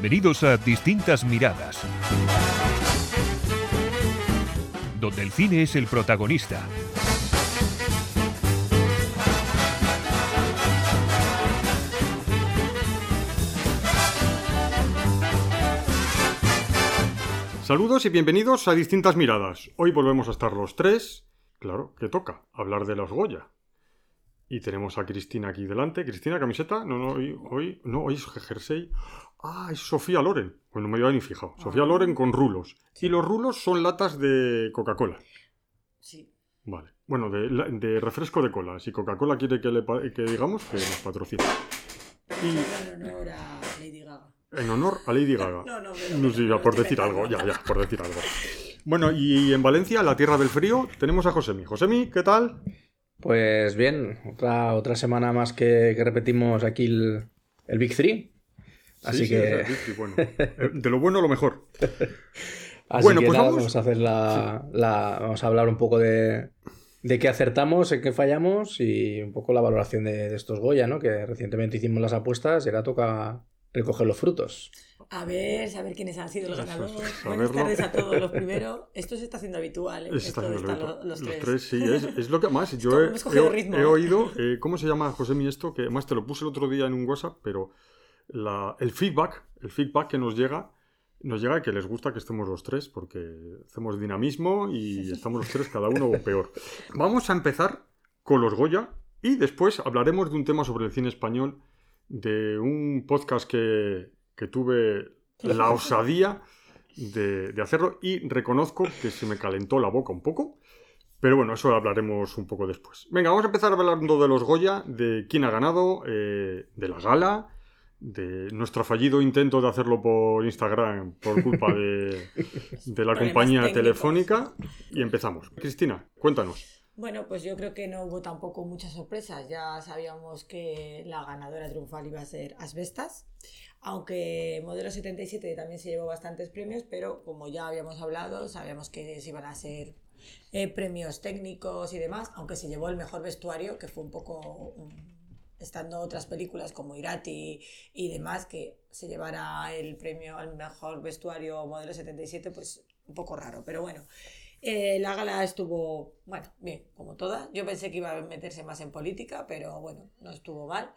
Bienvenidos a Distintas Miradas, donde el cine es el protagonista. Saludos y bienvenidos a Distintas Miradas. Hoy volvemos a estar los tres. Claro, que toca hablar de los Goya. Y tenemos a Cristina aquí delante. Cristina, camiseta. No, no, hoy, hoy no, hoy es jersey. Ah, es Sofía Loren. Pues no me había ni fijado. Sofía Loren con rulos. Y los rulos son latas de Coca-Cola. Sí. Vale. Bueno, de, refresco de cola. Si Coca-Cola quiere que, le, que digamos, que nos patrocine. Y En honor a Lady Gaga. en honor a Lady Gaga. No, no, pero- No ya, por decir algo, ya, ya, por decir algo. Bueno, y en Valencia, la tierra del frío, tenemos a Josemi. Josemi, ¿qué tal? Pues bien, otra, otra semana más que, que repetimos aquí el, el Big Three. Así Sí, sí, que, el bueno. Eh, De lo bueno, lo mejor. así Bueno, que pues nada, vamos- vamos a hacer la, la- vamos a hablar un poco de, de qué acertamos, en qué fallamos y un poco la valoración de, de estos Goya, ¿no? Que recientemente hicimos las apuestas y ahora toca recoger los frutos. A ver, saber quiénes han sido los ganadores. Buenas saberlo. tardes a todos los primeros. Esto se está haciendo habitual, ¿eh? Es- está Esto de haciendo estar lo- lo- los, los tres. sí, es, es lo que más. Yo he, he- ritmo, he ¿eh? oído, eh, ¿cómo se llama, Josemi, esto? Que además te lo puse el otro día en un WhatsApp, pero la- el feedback, el feedback que nos llega, nos llega que les gusta que estemos los tres, porque hacemos dinamismo y estamos los tres, cada uno peor. Vamos a empezar con los Goya y después hablaremos de un tema sobre el cine español, de un podcast que, que tuve la osadía de, de hacerlo y reconozco que se me calentó la boca un poco. Pero bueno, eso lo hablaremos un poco después. Venga, vamos a empezar hablando de los Goya, de quién ha ganado, eh, de la gala, de nuestro fallido intento de hacerlo por Instagram por culpa de, de la compañía técnicos. telefónica. Y empezamos. Cristina, cuéntanos. Bueno, pues yo creo que no hubo tampoco muchas sorpresas. Ya sabíamos que la ganadora triunfal iba a ser Asbestas. Aunque Modelo 77 también se llevó bastantes premios, pero como ya habíamos hablado, sabíamos que se iban a ser eh, premios técnicos y demás, aunque se llevó el mejor vestuario, que fue un poco, um, estando otras películas como Irati y demás, que se llevara el premio al mejor vestuario Modelo 77, pues un poco raro, pero bueno. Eh, la gala estuvo, bueno, bien, como todas. Yo pensé que iba a meterse más en política, pero bueno, no estuvo mal.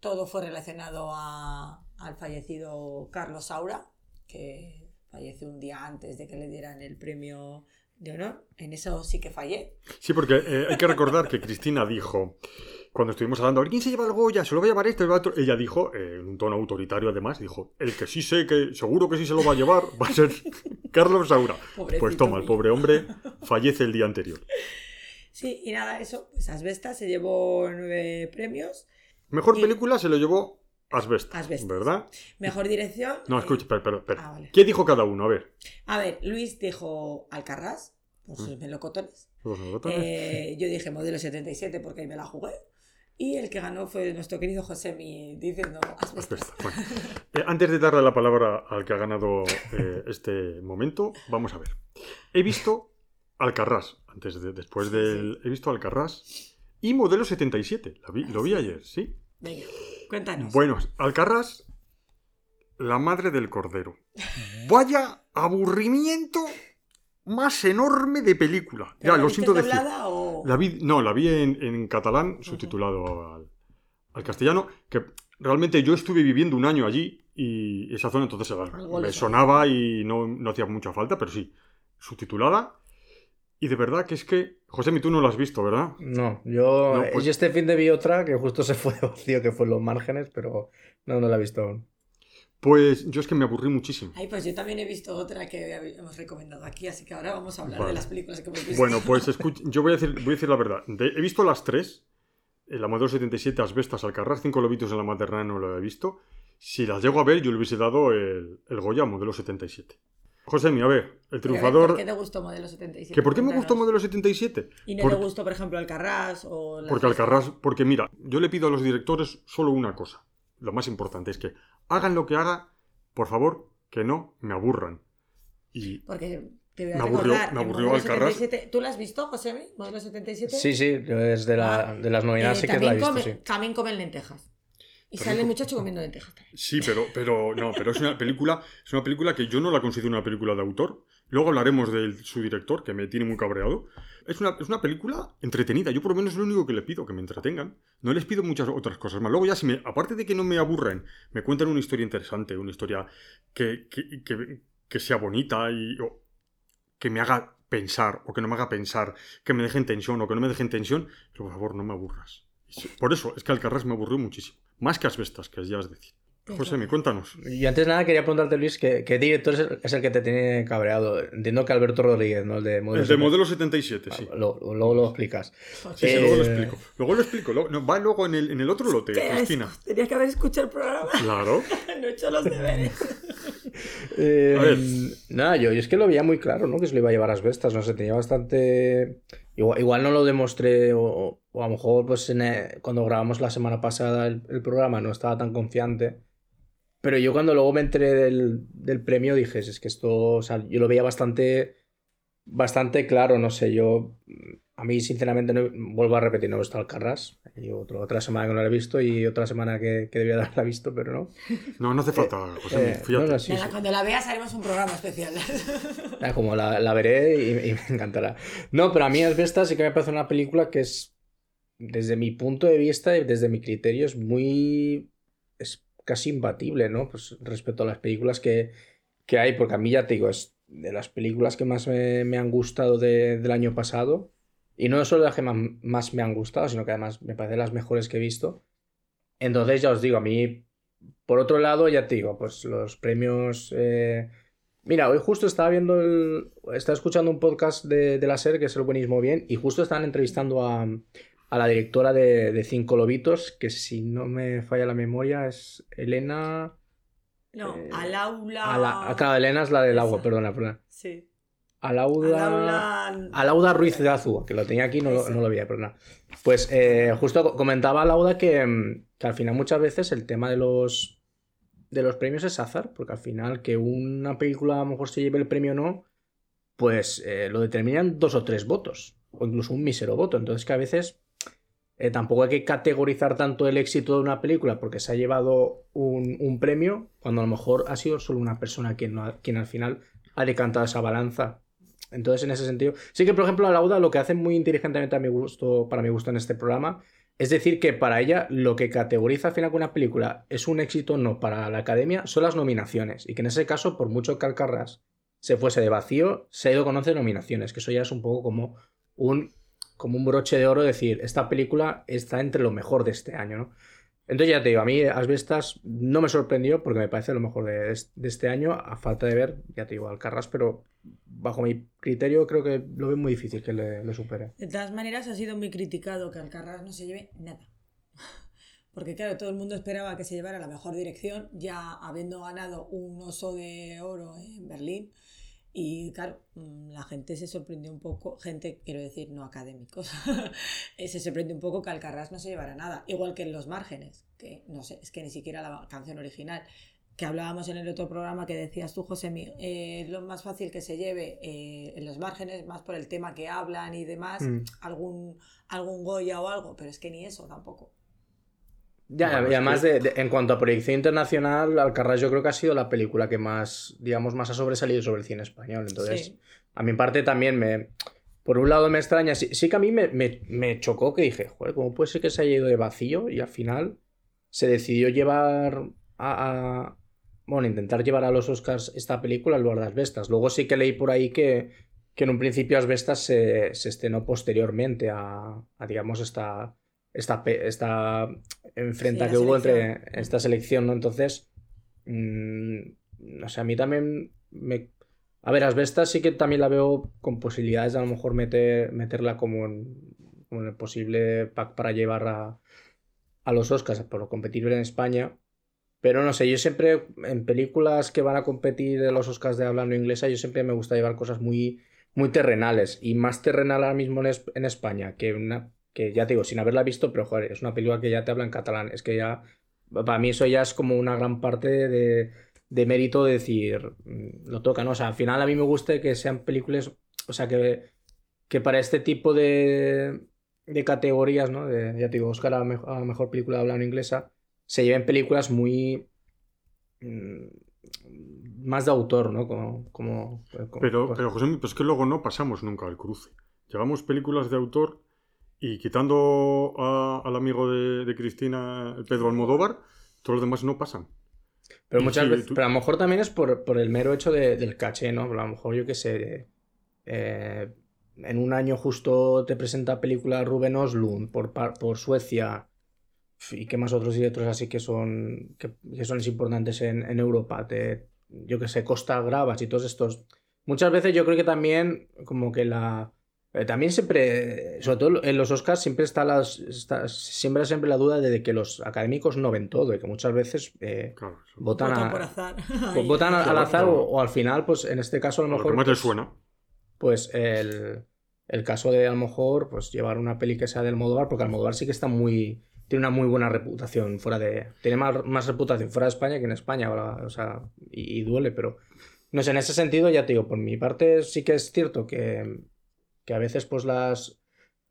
Todo fue relacionado a- al fallecido Carlos Saura, que falleció un día antes de que le dieran el premio de honor. En eso sí que fallé. Sí, porque eh, hay que recordar que Cristina dijo, cuando estuvimos hablando, quién se lleva el Goya, se lo va a llevar este, va a. Ella dijo, eh, en un tono autoritario además, dijo, el que sí sé que seguro que sí se lo va a llevar va a ser Carlos Saura. Pobrecito Pues toma, el pobre hombre fallece el día anterior. Sí, y nada, eso, pues Asbestas se llevó nueve premios. Mejor Y- película se lo llevó Asbestas, Asbestas. ¿verdad? Mejor dirección. No, eh, escucha, espera, espera, espera. Ah, vale. ¿Qué dijo cada uno? A ver. A ver, Luis dijo Alcarrás, por Mm. sus melocotones. Los botones. Eh, yo dije modelo 77 porque ahí me la jugué. Y el que ganó fue nuestro querido Josemi diciendo asbestas. Bueno, eh, antes de darle la palabra al que ha ganado eh, este momento, vamos a ver. He visto Alcarrás, antes de, después del... He visto Alcarrás y Modelo 77. La vi- lo vi ayer, ¿sí? Venga, cuéntanos. Bueno, Alcarrás, la madre del cordero. Vaya aburrimiento más enorme de película. ¿Pero Ya, lo siento decir. o...? La vi, no, la vi en, en catalán, subtitulado al, al castellano, que realmente yo estuve viviendo un año allí y esa zona entonces me le sonaba y no, no hacía mucha falta, pero sí, subtitulada. Y de verdad que es que, José, tú no la has visto, ¿verdad? No, yo, No, pues- yo este fin de vi otra que justo se fue de vacío, que fue en los márgenes, pero no, no la he visto aún. Pues yo es que me aburrí muchísimo. Ay, pues yo también he visto otra que hemos recomendado aquí, así que ahora vamos a hablar Vale. de las películas que hemos visto. Bueno, pues escuch- yo voy a decir, voy a decir la verdad. De- he visto las tres. eh, La modelo 77, Asbestas, Alcarrás, cinco lobitos en la maternal no lo he visto. Si las llego a ver, yo le hubiese dado el, el Goya modelo 77. Josemi, a ver, el ver, triunfador... ¿Por qué te gustó Modelo 77? ¿Que ¿Por qué me gustó modelo 77? Y no Por- te gustó, por ejemplo, Alcarrás o... Las Porque Alcarrás, porque mira, yo le pido a los directores solo una cosa. Lo más importante es que hagan lo que haga, por favor, que no me aburran. Y Porque te voy a Me aburrió- recordar, me aburrió Modelo Alcarrás. 77 ¿Tú la has visto, José? ¿Modelo 77? Sí, sí, es de, la, de las nominadas Eh, sí que la he visto, come- sí. también comen lentejas. Y sale el muchacho comiendo lentejas. Sí, pero, pero no, pero es una película, es una película que yo no la considero una película de autor. Luego hablaremos de su director, que me tiene muy cabreado. Es una, es una película entretenida. Yo por lo menos es lo único que le pido, que me entretengan. No les pido muchas otras cosas más. Luego ya si me, aparte de que no me aburren, me cuentan una historia interesante, una historia que, que, que, que sea bonita y o que me haga pensar o que no me haga pensar, que me deje en tensión o que no me deje en tensión, pero por favor no me aburras. Por eso es que Alcarrás me aburrió muchísimo. Más que Asbestas, que ya es decir. José, me cuéntanos. Y antes de nada quería preguntarte, Luis, ¿qué, qué director es el, es el que te tiene cabreado? Entiendo que Alberto Rodríguez, ¿no? El de Modelo, El de modelo 77, sí. Ah, lo- luego lo explicas. Sí, sí, luego lo Eh, explico. Luego lo explico. luego- no, va luego en el, en el otro lote, ¿Qué es? Cristina. Tenías que haber escuchado el programa. Claro. no he hecho los deberes. Eh, A ver. Nada, yo, yo es que lo veía muy claro, ¿no? Que se lo iba a llevar a Asbestas, no sé, tenía bastante... Igual, igual no lo demostré, o, o a lo mejor pues en, eh, cuando grabamos la semana pasada el, el programa no estaba tan confiante. Pero yo cuando luego me enteré del, del premio dije, es que esto, o sea, yo lo veía bastante, bastante claro, no sé, yo... A mí, sinceramente, no, vuelvo a repetir, no he visto Alcarrás. Y otro- otra semana que no lo he visto y otra semana que, que debía de haberla visto, pero no. No, no hace falta, José. Eh, no, no, sí, Nada, sí. Cuando la veas haremos un programa especial. Ah, Como la, la veré y, y me encantará. No, pero a mí Asbestas sí que me parece una película que es, desde mi punto de vista y desde mi criterio, es muy... es casi imbatible, ¿no? Pues respecto a las películas que, que hay, porque a mí ya te digo, es de las películas que más me, me han gustado de- del año pasado. Y no solo las que más, más me han gustado, sino que además me parecen las mejores que he visto. Entonces ya os digo, a mí, por otro lado, ya te digo, pues los premios... eh, Mira, hoy justo estaba viendo el. Estaba escuchando un podcast de, de la SER, que es el Buenísimo Bien, y justo estaban entrevistando a, a la directora de, de Cinco Lobitos, que si no me falla la memoria es Elena. No, Eh, al aula. A la, claro, Elena es la del agua, Esa. perdona, perdona. Sí. Alauda. Alauda Ruiz de Azúa, que lo tenía aquí no lo, no lo veía, perdona. Pues eh, justo co- comentaba Alauda que, mm, que al final muchas veces el tema de los, de los premios es azar, porque al final que una película a lo mejor se lleve el premio o no, pues eh, lo determinan dos o tres votos, o incluso un mísero voto. Entonces que a veces eh, tampoco hay que categorizar tanto el éxito de una película porque se ha llevado un, un premio, cuando a lo mejor ha sido solo una persona quien, quien al final ha decantado esa balanza. Entonces, en ese sentido, sí que, por ejemplo, a Lauda lo que hace muy inteligentemente a mi gusto, para mi gusto en este programa, es decir, que para ella lo que categoriza al final que una película es un éxito o no para la academia son las nominaciones. Y que en ese caso, por mucho que Alcarrás se fuese de vacío, se ha ido con 11 nominaciones, que eso ya es un poco como un, como un broche de oro, decir, esta película está entre lo mejor de este año, ¿no? Entonces ya te digo, a mí Asbestas no me sorprendió porque me parece lo mejor de, este año, a falta de ver, ya te digo, Alcarrás, pero bajo mi criterio creo que lo veo muy difícil que le, le supere. De todas maneras, ha sido muy criticado que Alcarrás no se lleve nada. Porque, claro, todo el mundo esperaba que se llevara la mejor dirección, ya habiendo ganado un oso de oro en Berlín. Y claro, mm, la gente se sorprendió un poco, gente, quiero decir, no académicos, eh, se sorprendió un poco que Alcarrás no se llevara nada. Igual que en Los Márgenes, que no sé, es que ni siquiera la canción original, que hablábamos en el otro programa que decías tú, José, eh, es lo más fácil que se lleve eh, en Los Márgenes, más por el tema que hablan y demás, Mm. algún, algún Goya o algo, pero es que ni eso tampoco. Ya, Bueno, y además que- de, de- en cuanto a proyección internacional, Alcarrás yo creo que ha sido la película que más, digamos, más ha sobresalido sobre el cine español. Entonces, Sí. a mi parte también me... Por un lado me extraña, sí, sí que a mí me, me- me chocó que dije, joder, ¿cómo puede ser que se haya ido de vacío y al final se decidió llevar a, a- Bueno, intentar llevar a los Oscars esta película en lugar de Asbestas. Luego sí que leí por ahí que, que en un principio Asbestas se, se estrenó posteriormente a, a, digamos, esta, esta, esta enfrenta Sí, que hubo entre esta selección, ¿no? Entonces, mm, no sé, a mí también me... A ver, Asbestas sí que también la veo con posibilidades de a lo mejor meter, meterla como en, como en el posible pack para llevar a, a los Oscars por competir en España. Pero no sé, yo siempre en películas que van a competir en los Oscars de habla no inglesa, yo siempre me gusta llevar cosas muy, muy terrenales. Y más terrenal ahora mismo en, en España que una que ya te digo, sin haberla visto, pero joder, es una película que ya te habla en catalán. Es que ya, para mí eso ya es como una gran parte de, de mérito de decir, mm, lo toca, ¿no? O sea, al final a mí me gusta que sean películas, o sea, que, que para este tipo de, de categorías, ¿no? De, ya te digo, Oscar a, me- a mejor película de habla no inglesa, se lleven películas muy mm, más de autor, ¿no? Como, como, como- Pero, pues- pero José, pero es que luego no pasamos nunca al cruce. Llevamos películas de autor y quitando a- al amigo de, de Cristina, Pedro Almodóvar, todos los demás no pasan. Pero muchas sí, veces, tú- pero a lo mejor también es por, por el mero hecho de- del caché, ¿no? A lo mejor yo qué sé, eh, en un año justo te presenta película Ruben Oslund por, por Suecia y que más otros directores así que son, que, que son importantes en, en Europa, te, yo qué sé, Costa Gravas y todos estos. Muchas veces yo creo que también como que la... eh, También siempre, sobre todo en los Oscars, siempre está, las, está siempre, siempre la duda de que los académicos no ven todo y que muchas veces eh, Claro, votan, Votan a- por azar. pues votan al, azar claro. o, o al final, pues en este caso a lo Lo mejor... que más pues, suena. pues el, el caso de a lo mejor pues llevar una peli que sea del Almodóvar, porque Almodóvar sí que está muy... Tiene una muy buena reputación fuera de... Tiene más, más reputación fuera de España que en España, o sea, y, y duele, pero... No sé, en ese sentido ya te digo, por mi parte sí que es cierto que, que a veces pues las,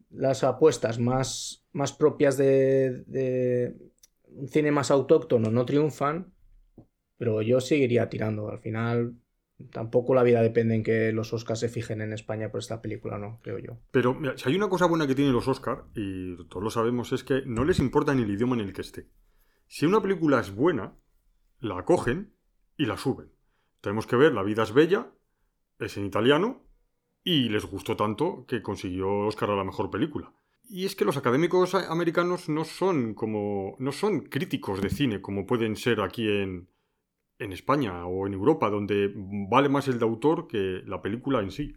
las apuestas más, más propias de, de un cine más autóctono no triunfan, pero yo seguiría tirando. Al final tampoco la vida depende en que los Oscars se fijen en España por esta película, ¿no? Creo yo. Pero si hay una cosa buena que tienen los Oscar, y todos lo sabemos, es que no les importa ni el idioma en el que esté. Si una película es buena, la cogen y la suben. Tenemos que ver La vida es bella, es en italiano, y les gustó tanto que consiguió Oscar a la mejor película. Y es que los académicos americanos no son como. no son críticos de cine como pueden ser aquí en, en España o en Europa, donde vale más el de autor que la película en sí.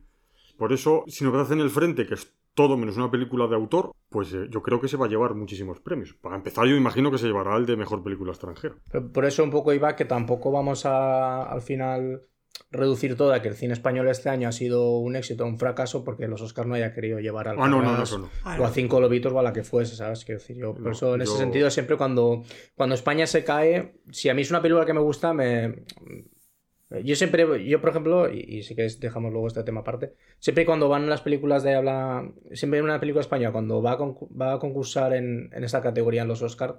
Por eso, si nos hacen el frente, que es todo menos una película de autor, pues eh, yo creo que se va a llevar muchísimos premios. Para empezar, yo imagino que se llevará el de mejor película extranjera. Por eso un poco iba que tampoco vamos a al final reducir todo a que el cine español este año ha sido un éxito o un fracaso porque los Oscars no haya querido llevar al Ah, no, no, no. Ah, o a cinco lobitos o a la que fuese, ¿sabes? Quiero decir, yo por No, eso en ese sentido siempre cuando, cuando España se cae, si a mí es una película que me gusta, me... Yo siempre, yo por ejemplo, y, y si queréis dejamos luego este tema aparte, siempre cuando van las películas de habla, siempre en una película española, cuando va a, concu- va a concursar en, en esta categoría en los Oscars,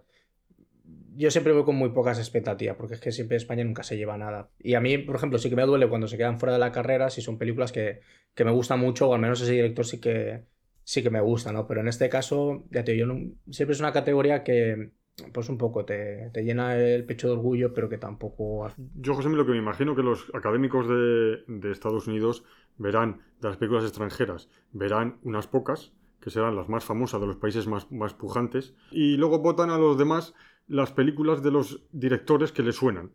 yo siempre voy con muy pocas expectativas, porque es que siempre España nunca se lleva nada. Y a mí, por ejemplo, sí que me duele cuando se quedan fuera de la carrera, si son películas que, que me gustan mucho, o al menos ese director sí que, sí que me gusta, ¿no? Pero en este caso, ya te digo, yo no- siempre es una categoría que, pues un poco te, te llena el pecho de orgullo, pero que tampoco... Yo, José, lo que me imagino que los académicos de, de Estados Unidos verán de las películas extranjeras, verán unas pocas, que serán las más famosas de los países más, más pujantes, y luego votan a los demás las películas de los directores que les suenan.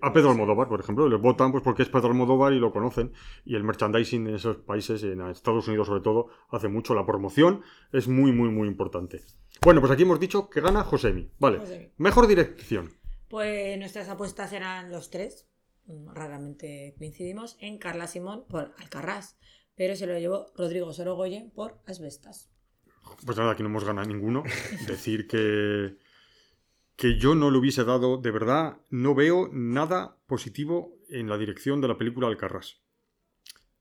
A Pedro Almodóvar, por ejemplo, le votan pues porque es Pedro Almodóvar y lo conocen. Y el merchandising en esos países, en Estados Unidos sobre todo, hace mucho. La promoción es muy, muy, muy importante. Bueno, pues aquí hemos dicho que gana Josemi. Vale. Josemi. Mejor dirección. Pues nuestras apuestas eran los tres. Mm, Raramente coincidimos en Carla Simón por Alcarrás. Pero se lo llevó Rodrigo Sorogoyen por Asbestas. Pues nada, aquí no hemos ganado ninguno. Decir que, que yo no le hubiese dado, de verdad, no veo nada positivo en la dirección de la película Alcarrás.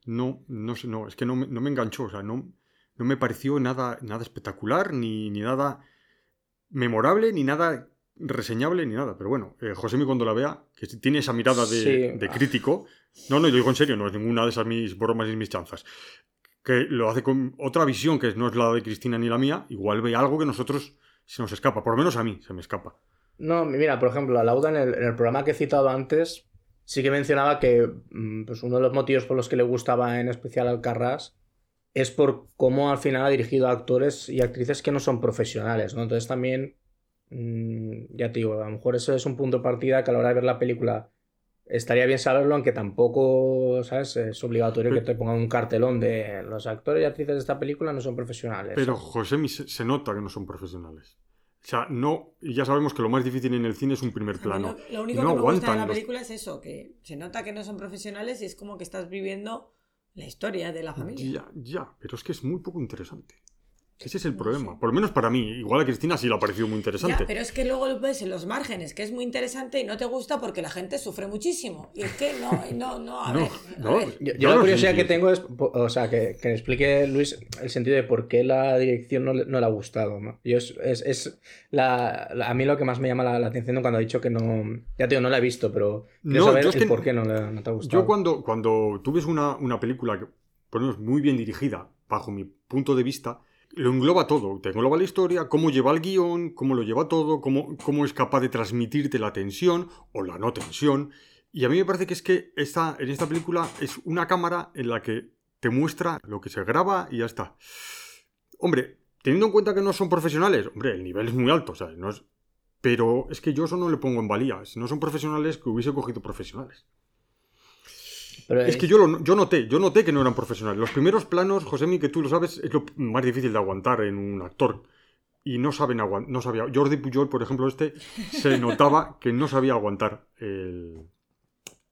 No, no sé, no, es que no me, no me enganchó, o sea, no, no me pareció nada, nada espectacular, ni, ni nada memorable, ni nada reseñable, ni nada. Pero bueno, eh, Josemi cuando la vea, que tiene esa mirada de, Sí. de crítico, no, no, yo digo en serio, no es ninguna de esas mis bromas ni mis chanzas que lo hace con otra visión que no es la de Cristina ni la mía, igual ve algo que nosotros se nos escapa, por lo menos a mí se me escapa. No, mira, por ejemplo, a Lauda en el, en el programa que he citado antes, sí que mencionaba que mm, pues uno de los motivos por los que le gustaba en especial Alcarrás es por cómo al final ha dirigido a actores y actrices que no son profesionales, ¿no? Entonces también, mm, ya te digo, a lo mejor eso es un punto de partida que a la hora de ver la película estaría bien saberlo, aunque tampoco, ¿sabes? Es obligatorio que te pongan un cartelón de los actores y actrices de esta película no son profesionales. Pero José se nota que no son profesionales. O sea, no, y ya sabemos que lo más difícil en el cine es un primer plano. Lo, lo único no que me gusta de la los- película es eso, que se nota que no son profesionales y es como que estás viviendo la historia de la familia. Ya, ya, pero es que es muy poco interesante. Ese es el No problema. sé. Por lo menos para mí. Igual a Cristina sí le ha parecido muy interesante. Ya, pero es que luego lo ves en los márgenes, que es muy interesante y no te gusta porque la gente sufre muchísimo. Y es que no, no, no, a No, ver, a no. ver. Yo, yo No, la curiosidad que tengo es, o sea, que, que me explique Luis el sentido de por qué la dirección no, le- no le ha gustado. ¿no? Yo es, es, es la, la- a mí lo que más me llama la, la atención cuando ha dicho que no, ya te digo, no la he visto, pero quiero No, saber yo el que- por qué no, le- no te ha gustado. Yo cuando, cuando tú ves una, una película que ponemos muy bien dirigida, bajo mi punto de vista, lo engloba todo. Te engloba la historia, cómo lleva el guion, cómo lo lleva todo, cómo, cómo es capaz de transmitirte la tensión o la no tensión. Y a mí me parece que es que esta, en esta película es una cámara en la que te muestra lo que se graba y ya está. Hombre, teniendo en cuenta que no son profesionales, hombre, el nivel es muy alto, ¿sabes? No es... Pero es que yo eso no le pongo en valía. Si no son profesionales, que hubiese cogido profesionales. Pero Es que yo, lo, yo noté, yo noté que no eran profesionales. Los primeros planos, Josemi, que tú lo sabes, es lo más difícil de aguantar en un actor. Y no saben aguantar, no sabía. Jordi Pujol, por ejemplo, este, se notaba que no sabía aguantar el,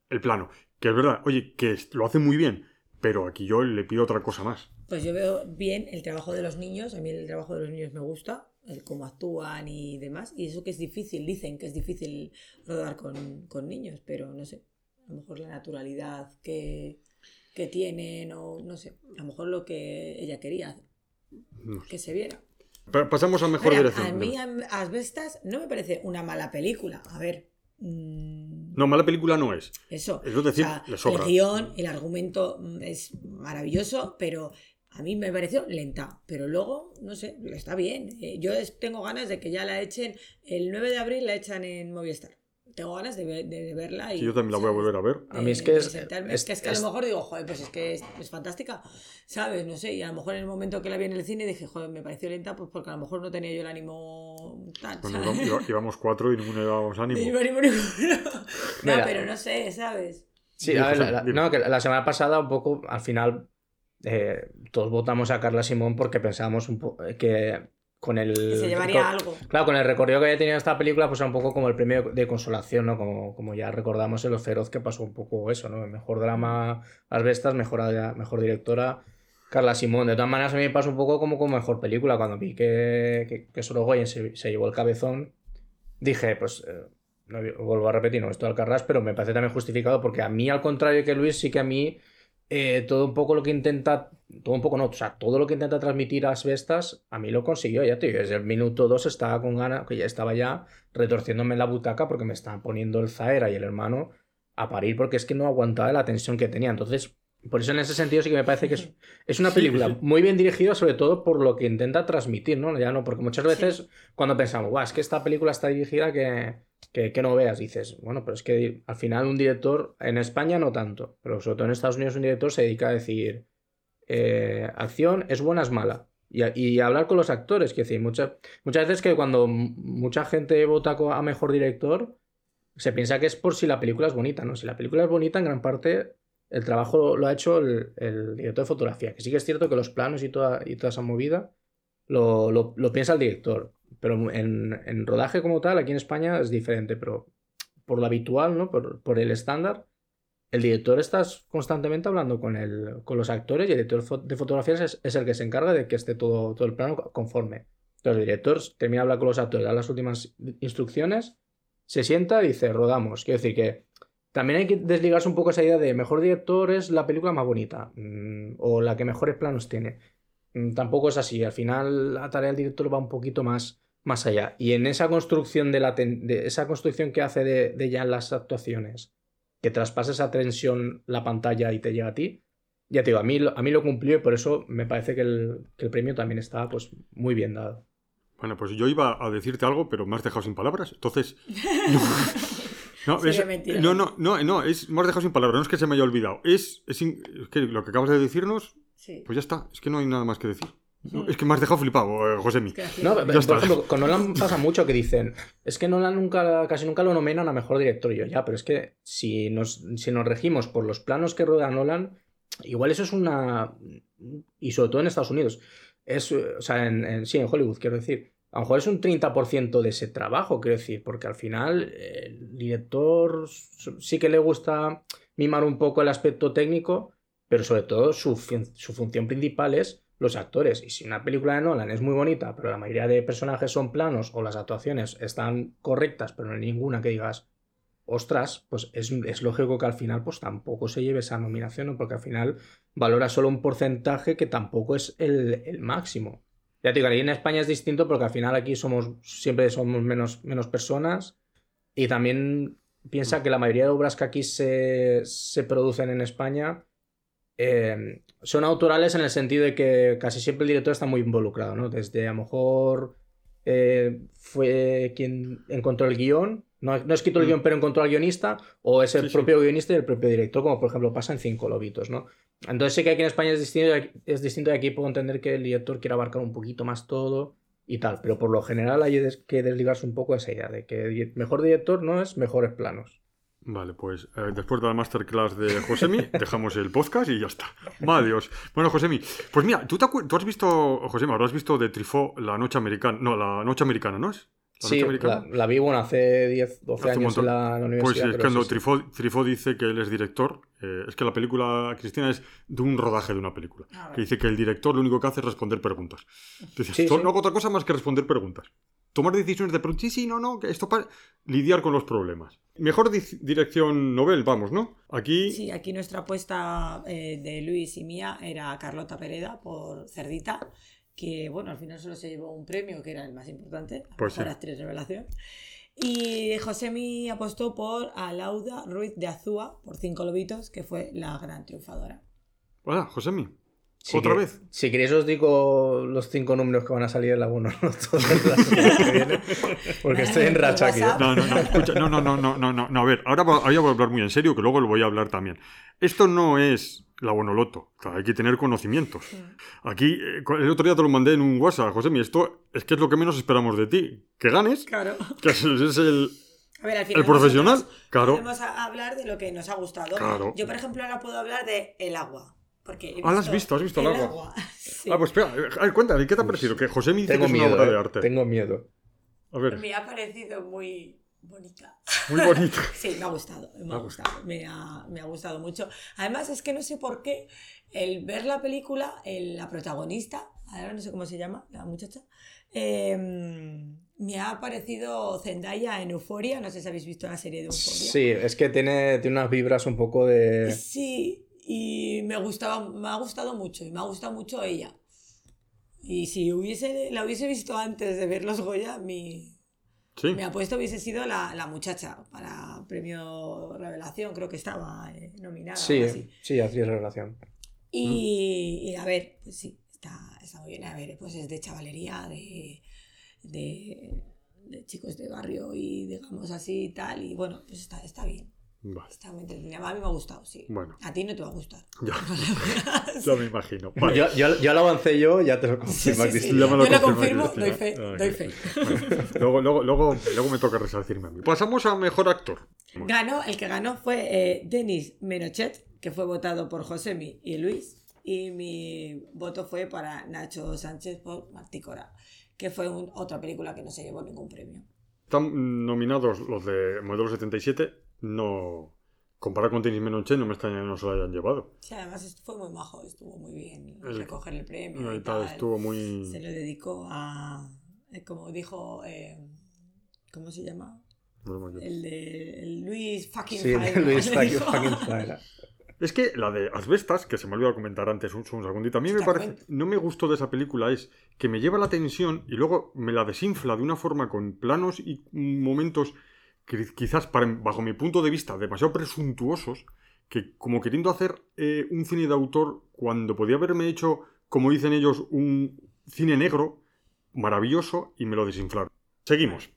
el plano. Que es verdad, oye, que lo hace muy bien, pero aquí yo le pido otra cosa más. Pues yo veo bien el trabajo de los niños, a mí el trabajo de los niños me gusta, el cómo actúan y demás, y eso que es difícil, dicen que es difícil rodar con, con niños, pero no sé, a lo mejor la naturalidad que, que tienen o no sé, a lo mejor lo que ella quería No sé. que se viera. Pa- Pasamos a mejor Mira, dirección. a mí Am- Asbestas no me parece una mala película, a ver... mm, No, mala película no es. Eso. Es decir, O sea. El guion, el argumento mm, es maravilloso, pero a mí me pareció lenta. Pero luego, no sé, está bien. Eh, Yo tengo ganas de que ya la echen. El 9 de abril la echan en Movistar. Tengo ganas de, ve- de verla y. Sí, yo también la voy a volver a ver. A mí es que es- que es que a es- lo mejor digo, joder, pues es que es, es fantástica, ¿sabes? No sé, y a lo mejor en el momento que la vi en el cine dije, joder, me pareció lenta, pues porque a lo mejor no tenía yo el ánimo tal, Bueno, ¿sabes? íbamos, iba- íbamos cuatro y ninguno llevábamos ánimo. Ni ánimo ninguno. No, Mira. pero no sé, ¿sabes? Sí, Dime, a ver, José, la- no, que la semana pasada un poco, al final, eh, todos votamos a Carla Simón porque pensábamos un poco que con el... Que se llevaría con- algo. Claro, con el recorrido que había tenido esta película, pues era un poco como el premio de consolación, ¿no? Como, como ya recordamos en Los Feroz que pasó un poco eso, ¿no? Mejor drama, Las Bestas, mejor, mejor directora, Carla Simón. De todas maneras, a mí me pasó un poco como con mejor película. Cuando vi que, que, que Sorogoyen se, se llevó el cabezón, dije, pues... eh, no, vuelvo a repetir, no esto Alcarrás, pero me parece también justificado porque a mí, al contrario que Luis, sí que a mí eh, todo un poco lo que intenta, todo un poco no, o sea, todo lo que intenta transmitir a Asbestas, a mí lo consiguió, ya te desde el minuto 2 estaba con ganas, que ya estaba ya retorciéndome en la butaca porque me estaban poniendo el Zaera y el hermano a parir porque es que no aguantaba la tensión que tenía. Entonces, por eso en ese sentido sí que me parece que es, es una película sí. muy bien dirigida, sobre todo por lo que intenta transmitir, ¿no? Ya no, porque muchas veces cuando pensamos, guau, es que esta película está dirigida que, que, que no veas, dices, bueno, pero es que al final un director, en España no tanto, pero sobre todo en Estados Unidos un director se dedica a decir, eh, acción es buena, es mala. Y, a- y hablar con los actores, que decir, muchas, muchas veces que cuando mucha gente vota a mejor director, se piensa que es por si la película es bonita, ¿no? Si la película es bonita, en gran parte el trabajo lo, ha hecho el, director de fotografía, que sí que es cierto que los planos y toda, y toda esa movida lo, lo- piensa el director, pero en, en rodaje como tal, aquí en España es diferente, pero por lo habitual, ¿no? Por, por el estándar, el director está constantemente hablando con, el, con los actores y el director de fotografías es, es el que se encarga de que esté todo, todo el plano conforme. Entonces el director termina de hablar con los actores, da las últimas instrucciones, se sienta y dice, rodamos. Quiero decir que también hay que desligarse un poco esa idea de mejor director es la película más bonita mm, o la que mejores planos tiene. Mm, Tampoco es así. Al final la tarea del director va un poquito más, más allá. Y en esa construcción de la ten- de esa construcción que hace de, de ya en las actuaciones, que traspasa esa tensión la pantalla y te llega a ti, ya te digo, a mí, lo- a mí lo cumplió y por eso me parece que el, que el premio también está pues muy bien dado. Bueno, pues yo iba a decirte algo, pero me has dejado sin palabras. Entonces. No, es- no, no, no, no, es, me has dejado sin palabras. No es que se me haya olvidado. Es, es, in- es que lo que acabas de decirnos, Sí. pues ya está. Es que no hay nada más que decir. No, es que me has dejado flipado, eh, que así- No, Ya por está. ejemplo, con Nolan pasa mucho que dicen, es que Nolan nunca, casi nunca lo nominan a mejor director. Y yo, ya, pero es que si nos, si nos regimos por los planos que rueda Nolan, igual eso es una. Y sobre todo en Estados Unidos. Es, o sea, en, en- sí, en Hollywood, quiero decir. A lo mejor es un 30% de ese trabajo, quiero decir, porque al final eh, el director sí que le gusta mimar un poco el aspecto técnico, pero sobre todo su, fun- su función principal es los actores. Y si una película de Nolan es muy bonita, pero la mayoría de personajes son planos o las actuaciones están correctas, pero no hay ninguna que digas, ostras, pues es, lógico que al final pues tampoco se lleve esa nominación, ¿no? porque al final valora solo un porcentaje que tampoco es el máximo. Ya te digo, ahí en España es distinto porque al final aquí somos, siempre somos menos, personas y también piensa que la mayoría de obras que aquí se, se producen en España eh, son autorales en el sentido de que casi siempre el director está muy involucrado, ¿no? Desde a lo mejor eh, fue quien encontró el guion, no, no ha escrito el Mm. guion pero encontró al guionista, o es el Sí, sí. propio guionista y el propio director, como por ejemplo pasa en Cinco Lobitos, ¿no? Entonces sé que aquí en España es distinto, es distinto y aquí puedo entender que el director quiere abarcar un poquito más todo y tal, pero por lo general hay que desligarse un poco esa idea de que mejor director no es mejores planos. Vale, pues eh, después de la masterclass de Josemi, dejamos el podcast y ya está. Dios. Bueno, Josemi, pues mira, ¿tú, te tú has visto, Josemi, habrás visto de Trifó La Noche Americana. No, La Noche Americana, ¿no es? ¿La Sí, la, la vi, bueno, hace 10, 12 Hace un años en la, en la universidad. Pues es cuando sí, sí. Trifó, Trifó dice que él es director, eh, es que la película, Cristina, es de un rodaje de una película. Ah, Que dice que el director lo único que hace es responder preguntas. Entonces, Sí, "Yo sí. no hago otra cosa más que responder preguntas. Tomar decisiones de preguntas, sí, sí, no, no, que esto para lidiar con los problemas. Mejor di- dirección novel, vamos, ¿no? Aquí, Sí, aquí nuestra apuesta eh, de Luis y mía era Carlota Pereda por Cerdita, que bueno, al final solo se llevó un premio, que era el más importante, la Pues sí. actriz revelación. Y Josemi apostó por Alauda Ruiz de Azúa, por Cinco Lobitos, que fue la gran triunfadora. hola, Josemi, Si otra que- vez. Si queréis os digo los cinco números que van a salir en la bono todas las semanas que viene, porque estoy en racha aquí. ¿eh? No, no, no, escucha, no, no, no, no, no, no, a ver, ahora, voy a hablar muy en serio, que luego lo voy a hablar también. Esto no es la Bonoloto, o sea, hay que tener conocimientos. Aquí, eh, el otro día te lo mandé en un WhatsApp, Josemi, esto es que es lo que menos esperamos de ti, que ganes, Claro. que es, el, A ver, al final el profesional, nosotros claro. Podemos a- hablar de lo que nos ha gustado. Claro. Yo, por ejemplo, ahora puedo hablar de el agua. Porque he Ah, ¿la has visto? ¿Has visto el agua? Sí. Ah, pues espera, a ver, cuéntame, ¿qué te ha parecido? Que Josemi dice Tengo que es una miedo, obra de eh, arte. tengo miedo. A ver, Me ha parecido muy bonita. muy bonito. Sí, me ha gustado, me ha Ah, gustado, me ha, me ha gustado mucho. Además, es que no sé por qué el ver la película, el- la protagonista, ahora no sé cómo se llama, la muchacha, eh, me ha parecido Zendaya en Euforia, no sé si habéis visto la serie de Euforia. Sí, es que tiene, tiene unas vibras un poco de... Sí, y me gustaba, me ha gustado mucho, y me ha gustado mucho ella. Y si hubiese, la hubiese visto antes de ver los Goya, mi, Sí, mi apuesta hubiese sido la, la muchacha para premio Revelación, creo que estaba eh, nominada. Sí, así. sí, hacía revelación. Y, y, a ver, pues sí, está, está muy bien. A ver, pues es de chavalería, de, de, de chicos de barrio y digamos así y tal. Y bueno, pues está, está bien. Vale, Está muy entretenida. A mí me ha gustado, sí. bueno, A ti no te va a gustar. ya me imagino. Vale. Yo, yo, yo lo avancé yo, ya te lo confirmo, sí, sí. Cristina. Ya me lo Yo lo confirmo, doy fe, doy fe. Luego, luego, luego, luego me toca resarcirme a mí. Pasamos a mejor actor. Ganó, el que ganó fue eh, Denis Menochet, que fue votado por Josemi y Luis. Y mi voto fue para Nacho Sánchez por Martícora, que fue un- otra película que no se llevó ningún premio. Están nominados los de Modelo 77. No. Comparado con Denis Menonche, no me extraña que no se lo hayan llevado. Sí, además fue muy majo, estuvo muy bien El- recoger el premio. Ahí y tal, tal. estuvo muy. Se lo dedicó a, eh, como dijo, eh, ¿cómo se llama? El de el Luis fucking Sí, Luis fucking. Es que la de Asbestas, que se me olvidó comentar antes un, un segundito, a mí me parece, no me gustó de esa película es que me lleva la tensión y luego me la desinfla de una forma con planos y momentos quizás para, bajo mi punto de vista demasiado presuntuosos, que como queriendo hacer eh, un cine de autor cuando podía haberme hecho, como dicen ellos, un cine negro maravilloso y me lo desinflaron. Seguimos.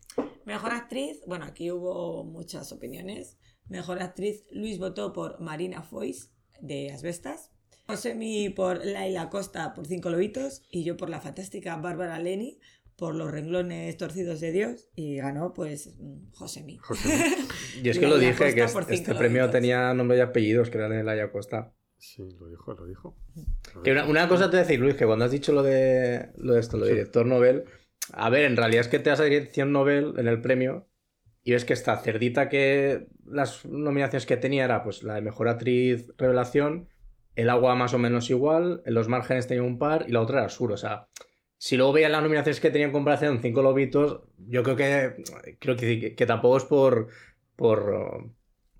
Mejor actriz, bueno, aquí hubo muchas opiniones. Mejor actriz, Luis votó por Marina Foix, de Asbestas. Josemi por Laila Costa, por Cinco Lobitos. Y yo por la fantástica Bárbara Leni, por Los renglones torcidos de Dios. Y ganó, pues, Josemi. José. Y es que lo dije, que este premio tenía nombre y apellidos, que era de Laia Costa. Sí, lo dijo, lo dijo. Que una, una cosa te voy a decir, Luis, que cuando has dicho lo de, lo de esto, lo de Sí. director Nobel, a ver, en realidad es que te das a dirección Nobel en el premio y ves que esta cerdita que las nominaciones que tenía era pues la de mejor actriz revelación, el agua más o menos igual, en los márgenes tenía un par y la otra era sur. O sea, si luego veían las nominaciones que tenía en comparación cinco lobitos, yo creo que creo que, que tampoco es por, por,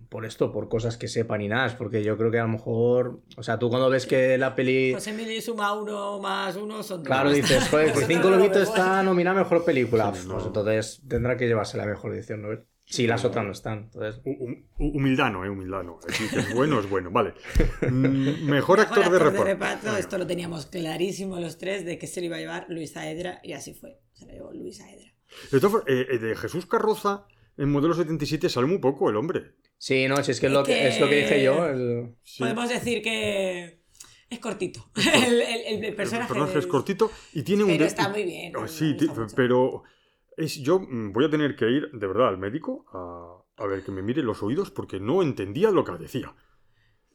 por esto, por cosas que sepan y nada, porque yo creo que a lo mejor, o sea, tú cuando ves que la peli... José Mili suma uno más uno, son dos. Claro, dices, joder, pues Cinco Lobitos está nominada a Mejor Película, Sí, pues no. entonces tendrá que llevarse la mejor edición, ¿no? Si las otras no están, entonces... Hu- hum- Humildad no, eh, humildad no. Es decir, que es bueno, es bueno. Vale. Mm, Mejor actor de reparto. reparto, Venga. esto lo teníamos clarísimo los tres, de que se lo iba a llevar Luis Aedra, y así fue. Se lo llevó Luis Aedra. De eh, eh, de Jesús Carroza, en modelo 77 sale muy poco el hombre. Sí, no, si es que es lo que, es lo que dije yo, el- Sí. Podemos decir que es cortito. El, el- el personaje, El personaje es es- cortito y tiene un... Pero de- está muy bien. Me sí, mucho. Es, yo mm, voy a tener que ir de verdad al médico a, a ver que me mire los oídos porque no entendía lo que decía.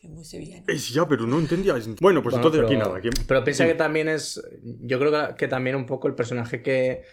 Es muy sevillano. Es ya, pero no entendía. Es- Bueno, pues Bueno, entonces pero, aquí nada. aquí- Pero piensa sí. que también es. Yo creo que, que también un poco el personaje que,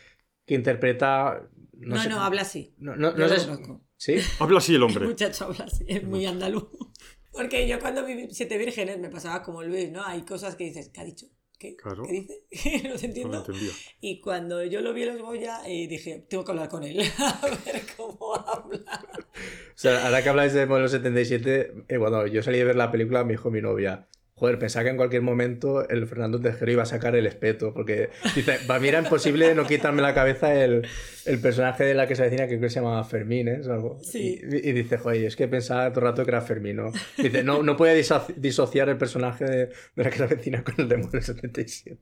que interpreta. No, No, sé- no, habla así. No, no, no lo sé-. ¿Sí? Habla así el El hombre. muchacho habla así, es muy andaluz. Porque yo cuando vi Siete Vírgenes me pasaba como Luis, ¿no? Hay cosas que dices, ¿qué ha dicho? ¿Qué, Claro. ¿Qué dice? no te entiendo. entendía. Y cuando yo lo vi en los Goya, eh, dije, tengo que hablar con él, a ver cómo habla. O sea, ahora que habláis de modelo 77, eh, cuando yo salí de ver la película, me dijo mi novia. Joder, pensaba que en cualquier momento el Fernando Tejero iba a sacar el espeto, porque dice, para mí era imposible no quitarme la cabeza el, el personaje de la que se avecina, que creo que se llamaba Fermín, ¿eh? Algo. Sí. Y, y dice, joder, es que pensaba todo el rato que era Fermín, ¿no? Dice, no, no podía diso- disociar el personaje de, de la que se avecina con el de modelo 77.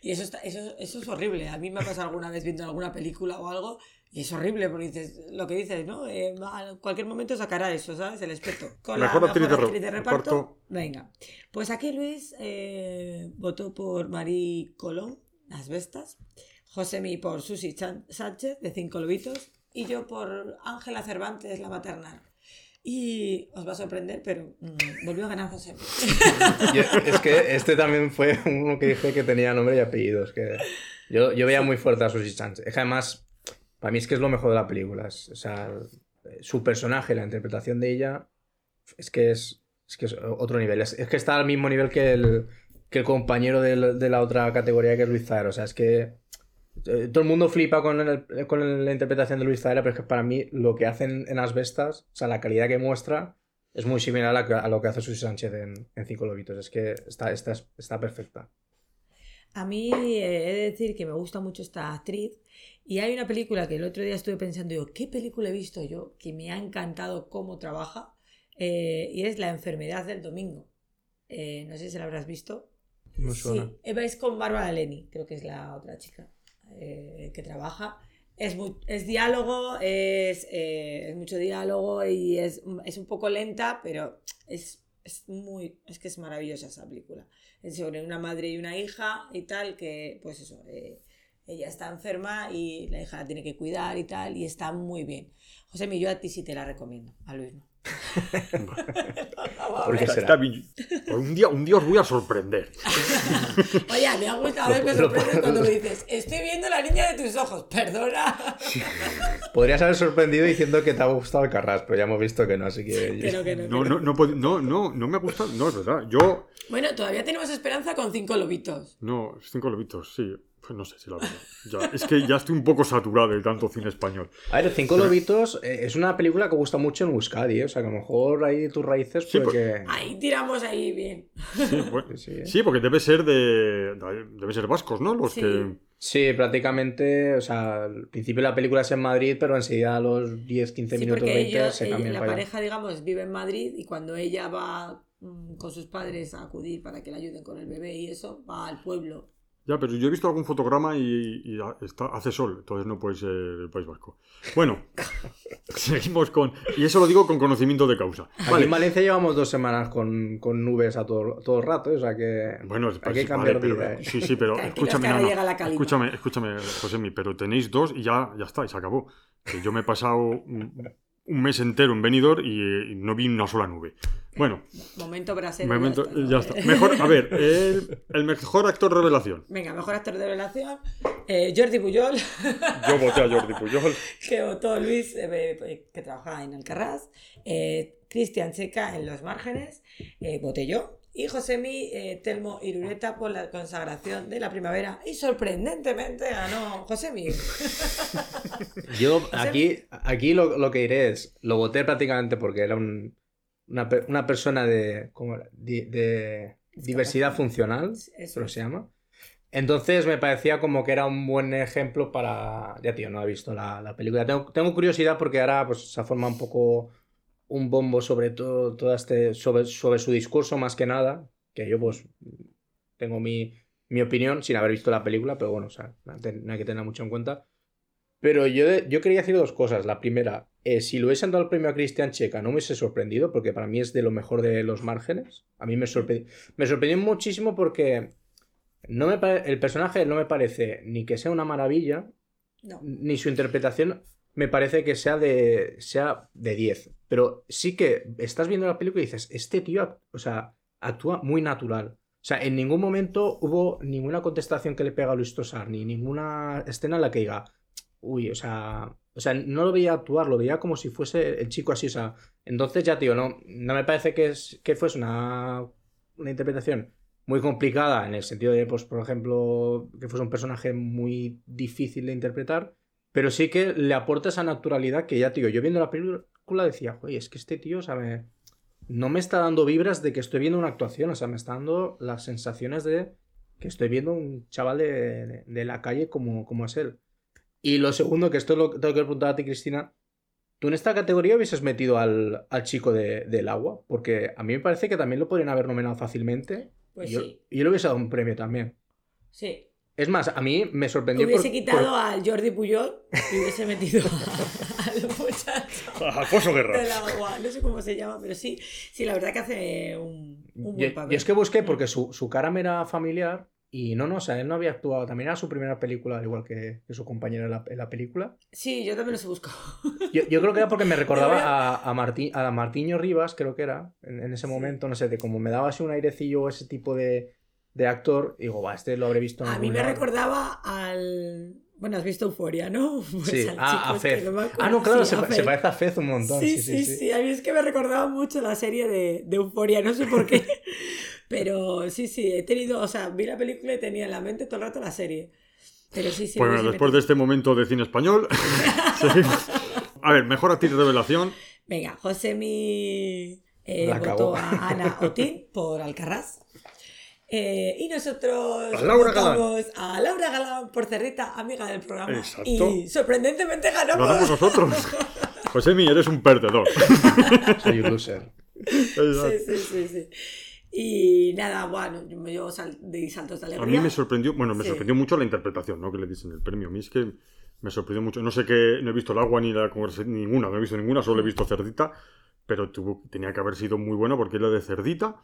Y eso, está, eso, eso es horrible. A mí me ha pasado alguna vez viendo alguna película o algo y es horrible porque dices, lo que dices, ¿no? Eh, en cualquier momento sacará eso, ¿sabes? El espeto. Con Mejor la actriz mejor de actriz de re- reparto. reparto. Venga. Pues aquí Luis eh, votó por Marí Colón, Las Vestas. Josemi por Susi Sánchez, de Cinco Lobitos. Y yo por Ángela Cervantes, La Maternal. Y os va a sorprender, pero mm, volvió a ganar José. Yo- es que este también fue uno que dije que tenía nombre y apellidos. Que yo, yo veía muy fuerte a Susie Sánchez. Es que además, para mí es que es lo mejor de la película. Es- o sea, su personaje, la interpretación de ella, es que es, es, que es otro nivel. Es, es que está al mismo nivel que el, que el compañero de la otra categoría que es Luis Zahara. O sea, es que todo el mundo flipa con, el- con la interpretación de Luis Zahara, pero es que para mí lo que hacen en Asbestas, o sea, la calidad que muestra, es muy similar a, la a lo que hace Susi Sánchez en, en Cinco Lobitos. Es que está, está, está perfecta. A mí eh, he de decir que me gusta mucho esta actriz y hay una película que el otro día estuve pensando, digo, ¿qué película he visto yo que me ha encantado cómo trabaja? Eh, y es La enfermedad del domingo. Eh, no sé si la habrás visto. Me suena. Sí, Eva es con Bárbara Leni, creo que es la otra chica eh, que trabaja. Es, es diálogo, es, eh, es mucho diálogo y es, es un poco lenta, pero es, es muy, es que es maravillosa esa película. Es sobre una madre y una hija y tal, que pues eso, eh, ella está enferma y la hija la tiene que cuidar y tal, y está muy bien. José, yo a ti sí te la recomiendo, a Luis no. ¿Por qué Está- será? está bien. un, día, un día os voy a sorprender. Oye, me ha gustado ver me lo- cuando me dices, estoy viendo la niña de tus ojos, perdona. Podrías haber sorprendido diciendo que te ha gustado el Carras, pero ya hemos visto que no, así que... Pero que no, que No, no. no, no, no me ha gustado. No, es verdad. Yo. Bueno, todavía tenemos esperanza con cinco lobitos. No, cinco lobitos, sí. Pues no sé si la verdad. Ya, es que ya estoy un poco saturado de tanto cine español. A ver, Cinco Lobitos eh, es una película que gusta mucho en Euskadi, ¿eh? o sea, que a lo mejor ahí tus raíces Sí, puede pues- que... Ahí tiramos ahí bien. Sí, bueno, Sí, sí. sí, porque debe ser de. Debe ser vascos, ¿no? Los Sí. que. Sí, prácticamente, o sea, al principio la película es en Madrid, pero enseguida a los 10, 15 Sí, minutos, porque 20 ellos, se ella- cambian la para allá. pareja, digamos, vive en Madrid y cuando ella va mm, con sus padres a acudir para que le ayuden con el bebé y eso, va al pueblo. Ya, pero yo he visto algún fotograma y, y está, hace sol, entonces no puede ser el País Vasco. Bueno, seguimos con. Y eso lo digo con conocimiento de causa. Aquí Vale. en Valencia llevamos dos semanas con, con nubes a todo, todo el rato, o sea que Bueno, hay pues, que cambiar vale, pero- vida. ¿eh? Sí, sí, pero escúchame, no, no. escúchame, escúchame, Josemi, pero tenéis dos y ya, ya está, y se acabó. Que yo me he pasado un, mes entero en Benidorm y, y no vi una sola nube. Bueno, Momento brasileño. momento, ya está. Mejor, a ver, el, el mejor actor revelación. Venga, mejor actor de relación. eh, Jordi Puyol, Yo voté a Jordi Puyol. que votó Luis, eh, eh, que trabaja en Alcarrás. eh, Cristian Checa en Los Márgenes. eh, voté yo. Y Josemi eh, Telmo Irureta por la consagración de la primavera. Y sorprendentemente ganó Josemi. Yo aquí, aquí lo, lo que diré es, lo voté prácticamente porque era un, una, una persona de, ¿cómo era? Di- de diversidad funcional, Eso. que se llama. Entonces me parecía como que era un buen ejemplo para... Ya, tío, no he visto la, la película. Tengo, tengo curiosidad porque ahora pues, se ha formado un poco un bombo sobre todo, todo este, sobre, sobre su discurso más que nada, que yo pues tengo mi, mi opinión sin haber visto la película, pero bueno, o sea, no hay que tener mucho en cuenta. Pero yo, yo quería decir dos cosas. La primera, eh, si le hubiesen dado el premio a Cristian Checa, no me hubiese sorprendido, porque para mí es de lo mejor de los márgenes. A mí me sorprendió, me sorprendió muchísimo porque no me el personaje no me parece ni que sea una maravilla, No. ni su interpretación me parece que sea de, sea de 10. Pero sí que estás viendo la película y dices, este tío, o sea, actúa muy natural. O sea, en ningún momento hubo ninguna contestación que le pega a Luis Tosar, ni ninguna escena en la que diga, uy, o sea, o sea, no lo veía actuar, lo veía como si fuese el chico así, o sea, entonces ya, tío, no, no me parece que, es, que fuese una, una interpretación muy complicada en el sentido de, pues, por ejemplo, que fuese un personaje muy difícil de interpretar, pero sí que le aporta esa naturalidad que ya, tío, yo viendo la película decía, oye, es que este tío, o sea, me- no me está dando vibras de que estoy viendo una actuación, o sea, me está dando las sensaciones de que estoy viendo un chaval de, de- de la calle como, como es él. Y lo segundo, que esto es lo que tengo que preguntar a ti, Cristina, ¿tú en esta categoría hubieses metido al, al chico de- del agua? Porque a mí me parece que también lo podrían haber nominado fácilmente. Pues y yo, sí. y yo le hubiese dado un premio también. Sí. Es más, a mí me sorprendió. Hubiese por- quitado por- al Jordi Puyol y hubiese metido a- al muchacho Alfonso Guerra. del agua. No sé cómo se llama, pero sí, sí, la verdad que hace un, un Yo, buen papel. yo es que busqué porque su, su cara me era familiar y no, no, o sea, él no había actuado. También era su primera película, al igual que, que su compañera en la, en la película. Sí, yo también los he buscado. Yo, yo creo que era porque me recordaba a, a, Marti- a Martiño Rivas, creo que era, en, en ese Sí. momento, no sé, de como me daba así un airecillo ese tipo de, de actor, y digo, va, este lo habré visto en A mí me lado". recordaba al. Bueno, has visto Euforia, ¿no? Pues Sí, al ah, a este, Fez. no. Ah, no, claro, Sí, se, se Fez. parece a Fez un montón. Sí, sí, sí, A mí es que me recordaba mucho la serie de, de Euforia, no sé por qué. Pero sí, sí, he tenido, o sea, vi la película y tenía en la mente todo el rato la serie. Pero sí, sí. Pues bueno, hubiese después de este momento de cine español. A ver, mejor actriz de revelación. Venga, Josemi eh, La votó a Ana Otín por Alcarrás. Eh, y nosotros A Laura Galán. a Laura Galán por Cerdita, amiga del programa. Exacto. Y sorprendentemente Lo ganamos. hacemos nosotros. Josemi, eres un perdedor. Soy un loser. Sí, sí, sí, sí. Y nada, bueno, yo me llevo sal- de saltos de A alegría. mí me sorprendió, bueno, me Sí. sorprendió mucho la interpretación, ¿no? Que le dicen el premio. A mí es que me sorprendió mucho. No sé qué, no he visto el agua ni la conversación, ninguna, no he visto ninguna, solo he visto Cerdita, pero tuvo, tenía que haber sido muy buena porque la de Cerdita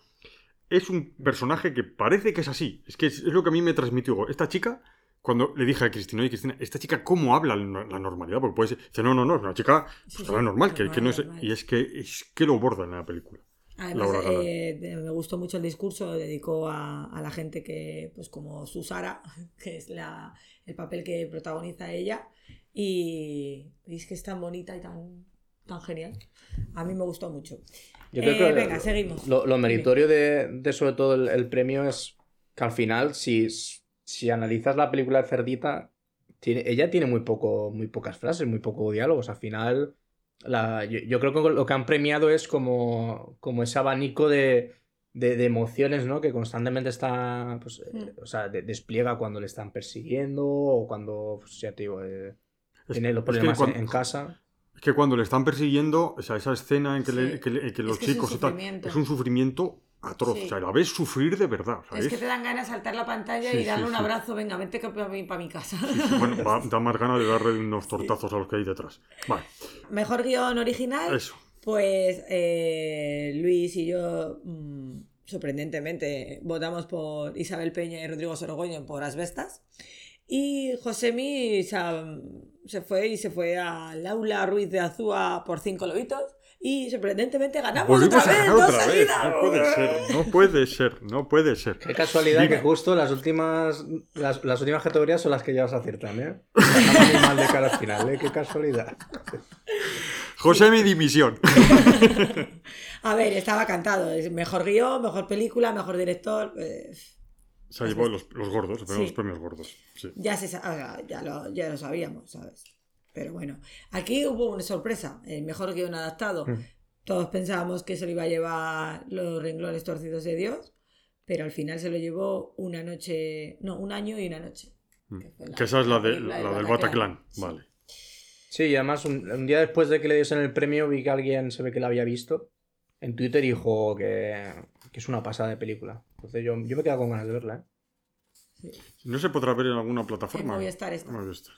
es un personaje que parece que es así. Es que es, es lo que a mí me transmitió. Esta chica, cuando le dije a Cristina, oye Cristina, esta chica, ¿cómo habla la normalidad? Porque puede ser, dice, no, no, no, es una chica Sí, pues, sí, habla normal, que, que no es, normal, y es que, es que lo borda en la película. Además, eh, me gustó mucho el discurso, dedicó a, a la gente que, pues como Susara, que es la, el papel que protagoniza ella, y, y es que es tan bonita y tan, tan genial. A mí me gustó mucho. Yo creo Eh, que venga, seguimos. Lo, meritorio de, de sobre todo el, el premio es que al final, si, si analizas la película de Cerdita, tiene, ella tiene muy, poco, muy pocas frases, muy pocos diálogos. Al final, la, yo, yo creo que lo que han premiado es como, como ese abanico de, de, de emociones, ¿no? Que constantemente está, pues, eh, Mm. o sea, de- despliega cuando le están persiguiendo o cuando, pues, ya te digo, eh, tiene los es que problemas en casa. Es que cuando le están persiguiendo, o sea, esa escena en que, le- Sí. que le- que los que es un chicos tal, sufrimiento. es un sufrimiento atroz. Sí. O sea, la ves sufrir de verdad. Es que te dan ganas de saltar la pantalla Sí, y darle un abrazo, venga, vente para mi, pa' mi casa. Bueno, va- da más ganas de darle unos tortazos a los que hay detrás. Vale, Mejor guion original. eso. Pues eh, Luis y yo, mm, sorprendentemente, votamos por Isabel Peña y Rodrigo Sorogoyen por Asbestas. Y Josemi se, se fue y se fue a Laura Ruiz de Azúa por cinco lobitos. Y sorprendentemente ganamos Volvimos otra a vez, ganar dos otra vez. No puede ser, no puede ser, no puede ser. Qué casualidad Dime. que justo las últimas las, las últimas categorías son las que ya os aciertan, ¿eh? Muy mal de cara al final, ¿eh? Qué casualidad. José, mi dimisión. A ver, estaba cantado. Es Mejor guion, mejor película, mejor director. eh, Se ha llevado los, los gordos, Sí. los premios gordos. Sí. ya, se, ah, ya, lo, ya lo sabíamos, ¿sabes? Pero bueno, aquí hubo una sorpresa. El mejor guion adaptado. Mm. Todos pensábamos que se lo iba a llevar los renglones torcidos de Dios, pero al final se lo llevó una noche, no, un año y una noche. que la- Mm. Que esa es la, de, película la del Bataclan. Bataclan. Sí. Vale. Sí, y además un, un día después de que le diesen el premio vi que alguien se ve que la había visto en Twitter y dijo que, que es una pasada de película. Entonces yo, yo me he quedado con ganas de verla, ¿eh? ¿No se podrá ver en alguna plataforma? Movistar está. Movistar.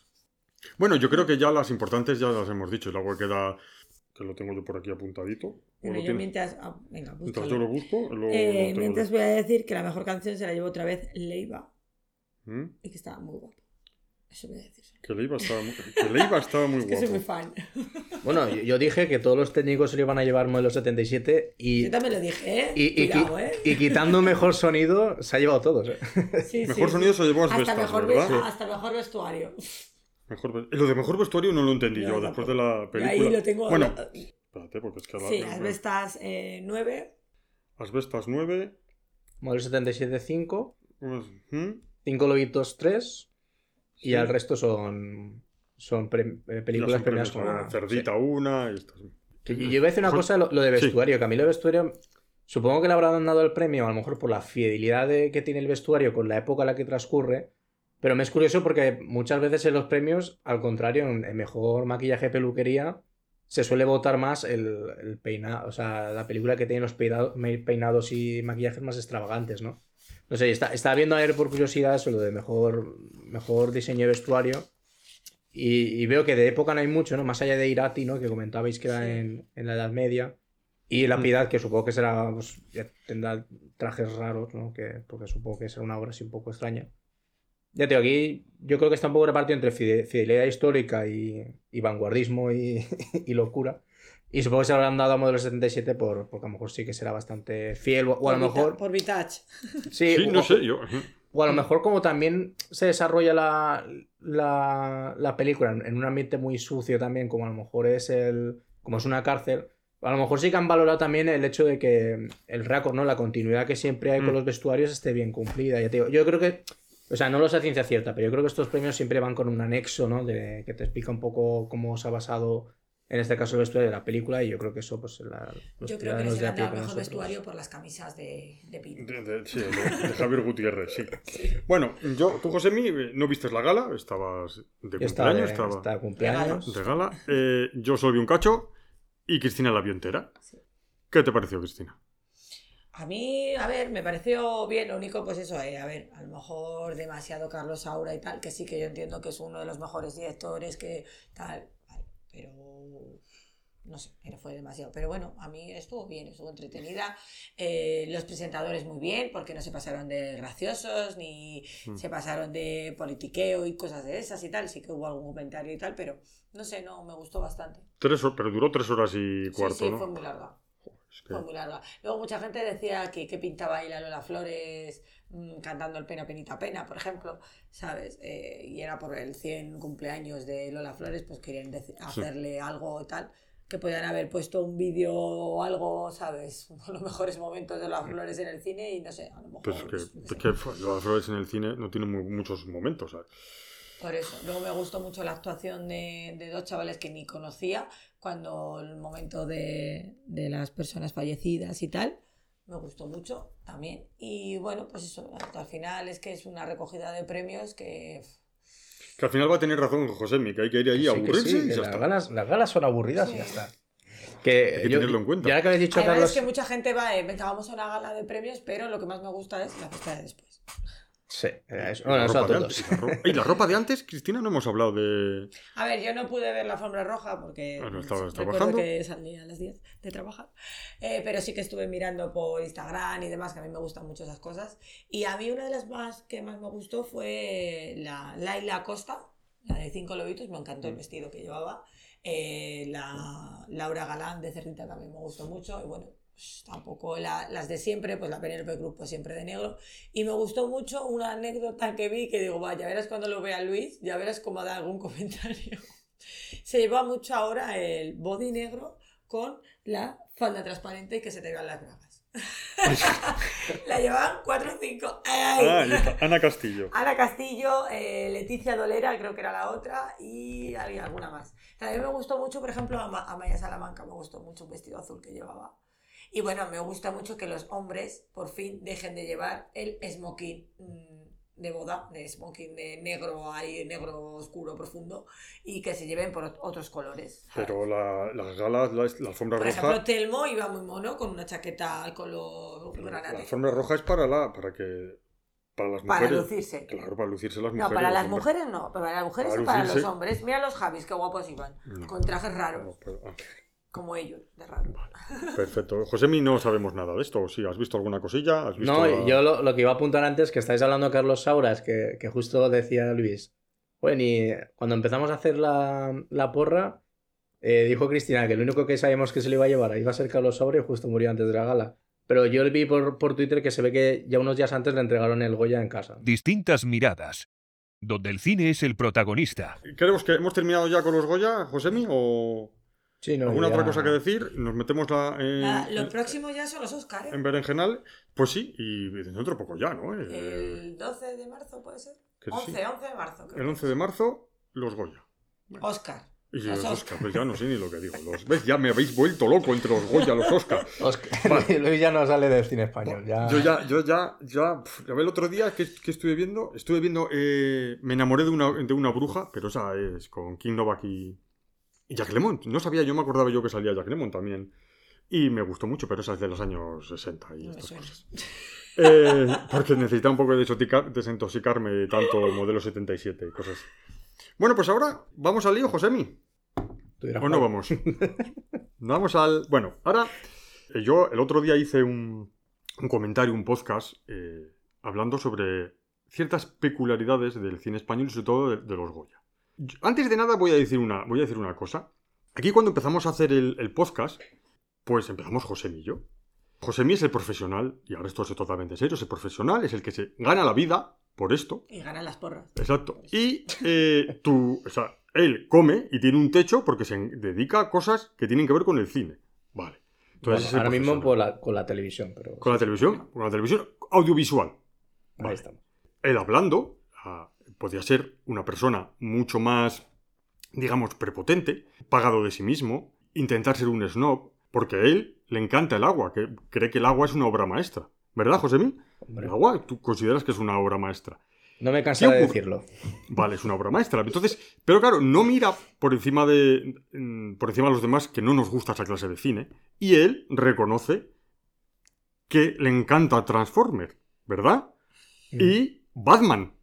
Bueno, yo creo que ya las importantes ya las hemos dicho. Y luego queda, que lo tengo yo por aquí apuntadito. ¿O Bueno, yo mientras. ah, venga, Mientras yo lo busco, lo, Eh, lo mientras yo. voy a decir que la mejor canción se la llevó otra vez Leiva ¿Mm? y que estaba muy guapo. Eso voy a decir. Que Leiva estaba muy, que Leiva estaba muy Es que soy muy fan. Bueno, yo, yo dije que todos los técnicos se lo iban a llevar modelo 77 y, Yo también lo dije, ¿eh? y, y Cuidado, ¿eh? y quitando mejor sonido se ha llevado todos. ¿eh? Sí, Mejor sí, sonido sí. se llevó hasta Asbestas, mejor, ¿verdad? ve- hasta mejor vestuario. Mejor lo de mejor vestuario no lo entendí No, yo tampoco. después de la Y película. ahí lo tengo. Bueno, espérate, porque es que la- sí, Asbestas eh, 9. Asbestas 9. Modelo 77 5, pues, ¿hmm? 5 lobitos 3 y al resto son, son pre- eh, películas premiadas con... ah, Cerdita una. y. Que Yo yo iba a decir una cosa, lo, lo de vestuario, que a mí lo de vestuario, supongo que le habrán dado el premio, a lo mejor por la fidelidad de- que tiene el vestuario con la época en la que transcurre, pero me es curioso porque muchas veces en los premios, al contrario, en en mejor maquillaje y peluquería, se suele votar más el, el peinado, o sea, la película que tiene los peinados y maquillajes más extravagantes, ¿no? No sé, está, estaba viendo ayer por curiosidad eso, lo de mejor, mejor diseño de vestuario. Y, y veo que de época no hay mucho, ¿no? Más allá de Irati, ¿no? Que comentabais que era Sí. en, en la Edad Media. Y la Mm. Piedad, que supongo que será, pues, ya tendrá trajes raros, ¿no? Que, porque supongo que será una obra así un poco extraña. Ya te digo, aquí yo creo que está un poco repartido entre fide- fidelidad histórica y, y vanguardismo y, y locura. Y supongo que se lo habrán dado a Modelo 77 por, porque a lo mejor sí que será bastante fiel. O, o a lo mejor... Por Vitach. Sí, Sí, o- no sé, yo. o a lo mejor como también se desarrolla la, la, la película en, en un ambiente muy sucio también, como a lo mejor es el... como es una cárcel, a lo mejor sí que han valorado también el hecho de que el récord, ¿no? La continuidad que siempre hay con Mm. los vestuarios esté bien cumplida. Ya te digo, yo creo que... O sea, no lo sé a ciencia cierta, pero yo creo que estos premios siempre van con un anexo, ¿no? De, que te explica un poco cómo se ha basado, en este caso, el vestuario de la película, y yo creo que eso, pues, la, los Yo creo que les de mejor nosotros. vestuario por las camisas de, de Pino. De, de- sí, de, de Javier Gutiérrez, sí. Bueno, yo, tú, Josemi, no viste la gala, estabas de Yo cumpleaños, estaba estaba cumpleaños. de gala. Eh, yo solo vi un cacho y Cristina la vio entera. Sí. ¿Qué te pareció, Cristina? A mí, a ver, me pareció bien, lo único, pues eso, eh, a ver, a lo mejor demasiado Carlos Saura y tal, que sí que yo entiendo que es uno de los mejores directores, que tal, pero no sé, pero fue demasiado. Pero bueno, a mí estuvo bien, estuvo entretenida. Eh, los presentadores muy bien, porque no se pasaron de graciosos, ni Mm. se pasaron de politiqueo y cosas de esas y tal, sí que hubo algún comentario y tal, pero no sé, no, me gustó bastante. Tres, pero duró tres horas y Sí, cuarto, sí, ¿no? fue muy larga. Fue muy larga. Luego mucha gente decía que, que pintaba ahí la Lola Flores mm, cantando el Pena Penita Pena, por ejemplo, ¿sabes? Eh, y era por el 100 cumpleaños de Lola Flores, pues querían hacerle algo tal, que podían haber puesto un vídeo o algo, ¿sabes? Los mejores momentos de Lola Flores en el cine y no sé, a lo mejor... Pues es que, pues, no sé. es que los Flores en el cine no tienen muy- muchos momentos, ¿sabes? Por eso. Luego me gustó mucho la actuación de, de dos chavales que ni conocía cuando el momento de, de las personas fallecidas y tal. Me gustó mucho también. Y bueno, pues eso, al final es que es una recogida de premios que... Que al final va a tener razón Josemi, que hay que ir ahí a Sí, aburrirse sí, y que ya las, está. galas, las galas son aburridas y Sí. ya está. Que, Hay que tenerlo en cuenta. Y ahora que habéis dicho, Además Carlos. es que mucha gente va, eh, venga, vamos a una gala de premios, pero lo que más me gusta es la fiesta de después. Sí, eh, eso- Y bueno, la eso a ropa de todos. antes, y la ro- y la ropa de antes, Cristina, no hemos hablado de... A ver, yo no pude ver la alfombra roja porque Ah, no, estabas recuerdo trabajando. que salía a las 10 de trabajar. Eh, pero sí que estuve mirando por Instagram y demás, que a mí me gustan mucho esas cosas. Y a mí una de las más que más me gustó fue la Laila Costa, la de Cinco Lobitos, me encantó Mm. el vestido que llevaba. Eh, la Laura Galán de Cerrita también me gustó mucho. Y bueno, tampoco la- las de siempre, pues la Penélope Cruz, pues siempre de negro. Y me gustó mucho una anécdota que vi que digo, vaya, verás cuando lo vea Luis, ya verás cómo da algún comentario. Se lleva mucho ahora el body negro con la falda transparente y que se te vean las bragas. la llevan 4 o 5. Ah, Ana Castillo. Ana Castillo, eh, Leticia Dolera, creo que era la otra, y había alguna más. También me gustó mucho, por ejemplo, a, Ma- a Maya Salamanca, me gustó mucho un vestido azul que llevaba. Y bueno, me gusta mucho que los hombres por fin dejen de llevar el smoking mm, de boda, de smoking de negro ahí, negro oscuro profundo, y que se lleven por ot- otros colores. ¿sabes? Pero la- las galas, la, la alfombra por roja. ejemplo, Telmo iba muy mono con una chaqueta al color la granate. alfombra roja es para la. para que. para las Para mujeres. lucirse. Claro, para lucirse las No, mujeres. para las mujeres no, pero para las mujeres Para y para los lucirse. hombres. Mira los Javis, qué guapos iban. No. Con trajes raros, No, pero- ah, como ellos, de raro. perfecto. Josemi, no sabemos nada de esto. Sí, ¿has visto alguna cosilla? ¿Has visto No, la- yo lo, lo que iba a apuntar antes, que estáis hablando de Carlos Sauras, que, que justo decía Luis. Bueno, y cuando empezamos a hacer la, la porra, eh, dijo Cristina que lo único que sabíamos que se le iba a llevar iba a ser Carlos Saura y justo murió antes de la gala. Pero yo vi por, por Twitter que se ve que ya unos días antes le entregaron el Goya en casa. Distintas miradas. Donde el cine es el protagonista. ¿Creemos que hemos terminado ya con los Goya, Josemi? ¿O Sí, no, alguna ya- otra cosa que decir? ¿Nos metemos la, en, Ah, lo en- próximo ya son los Oscars, ¿eh? en berenjenal? Pues sí, y dentro de poco ya, ¿no? Eh, El 12 de marzo, ¿puede ser? que 11, sí. 11 de marzo. creo El que 11 de marzo, los Goya. Oscar. Y Los los Oscar. Oscar, pues ya no sé ni lo que digo. Los, ¿Ves? Ya me habéis vuelto loco entre los Goya y los Oscar. Oscar- Luis ya no sale del cine español. Ya... Yo ya, yo ya, ya, el otro día que, que estuve viendo, estuve viendo, eh, me enamoré de una, de una bruja, pero esa es con King Novak y Jack Lemmon. No sabía, yo me acordaba yo que salía Jack Lemmon también. Y me gustó mucho, pero esa es de los años 60 y No estas cosas. Eh, porque necesitaba un poco de desintoxicarme de tanto modelo 77 y cosas. Bueno, pues ahora vamos al lío, Josemi. ¿O no vamos? vamos al. Bueno, ahora. eh, Yo el otro día hice un, un comentario, un podcast, eh, hablando sobre ciertas peculiaridades del cine español y sobre todo de, de los Goya. Antes de nada voy a decir una, voy a decir una cosa. Aquí cuando empezamos a hacer el, el podcast, pues empezamos José y yo. José es el profesional, y ahora esto es totalmente serio, es el profesional, es el que se gana la vida por esto. Y ganan las porras. Exacto. Y eh, tú, o sea, él come y tiene un techo porque se dedica a cosas que tienen que ver con el cine. Vale. Entonces, Bueno, ahora mismo por la- con la televisión, pero... Con la televisión, con la televisión audiovisual. Ahí Vale. estamos. Él hablando, podía ser una persona mucho más, digamos, prepotente, pagado de sí mismo, intentar ser un snob, porque a él le encanta el agua, que cree que el agua es una obra maestra. ¿Verdad? Hombre, El agua, tú consideras que es una obra maestra. no me cansa ¿Qué de decirlo. Vale, es una obra maestra. Entonces, pero claro, no mira por encima de mm, por encima de los demás que no nos gusta esa clase de cine y él reconoce que le encanta Transformer, ¿verdad? Mm. Y Batman.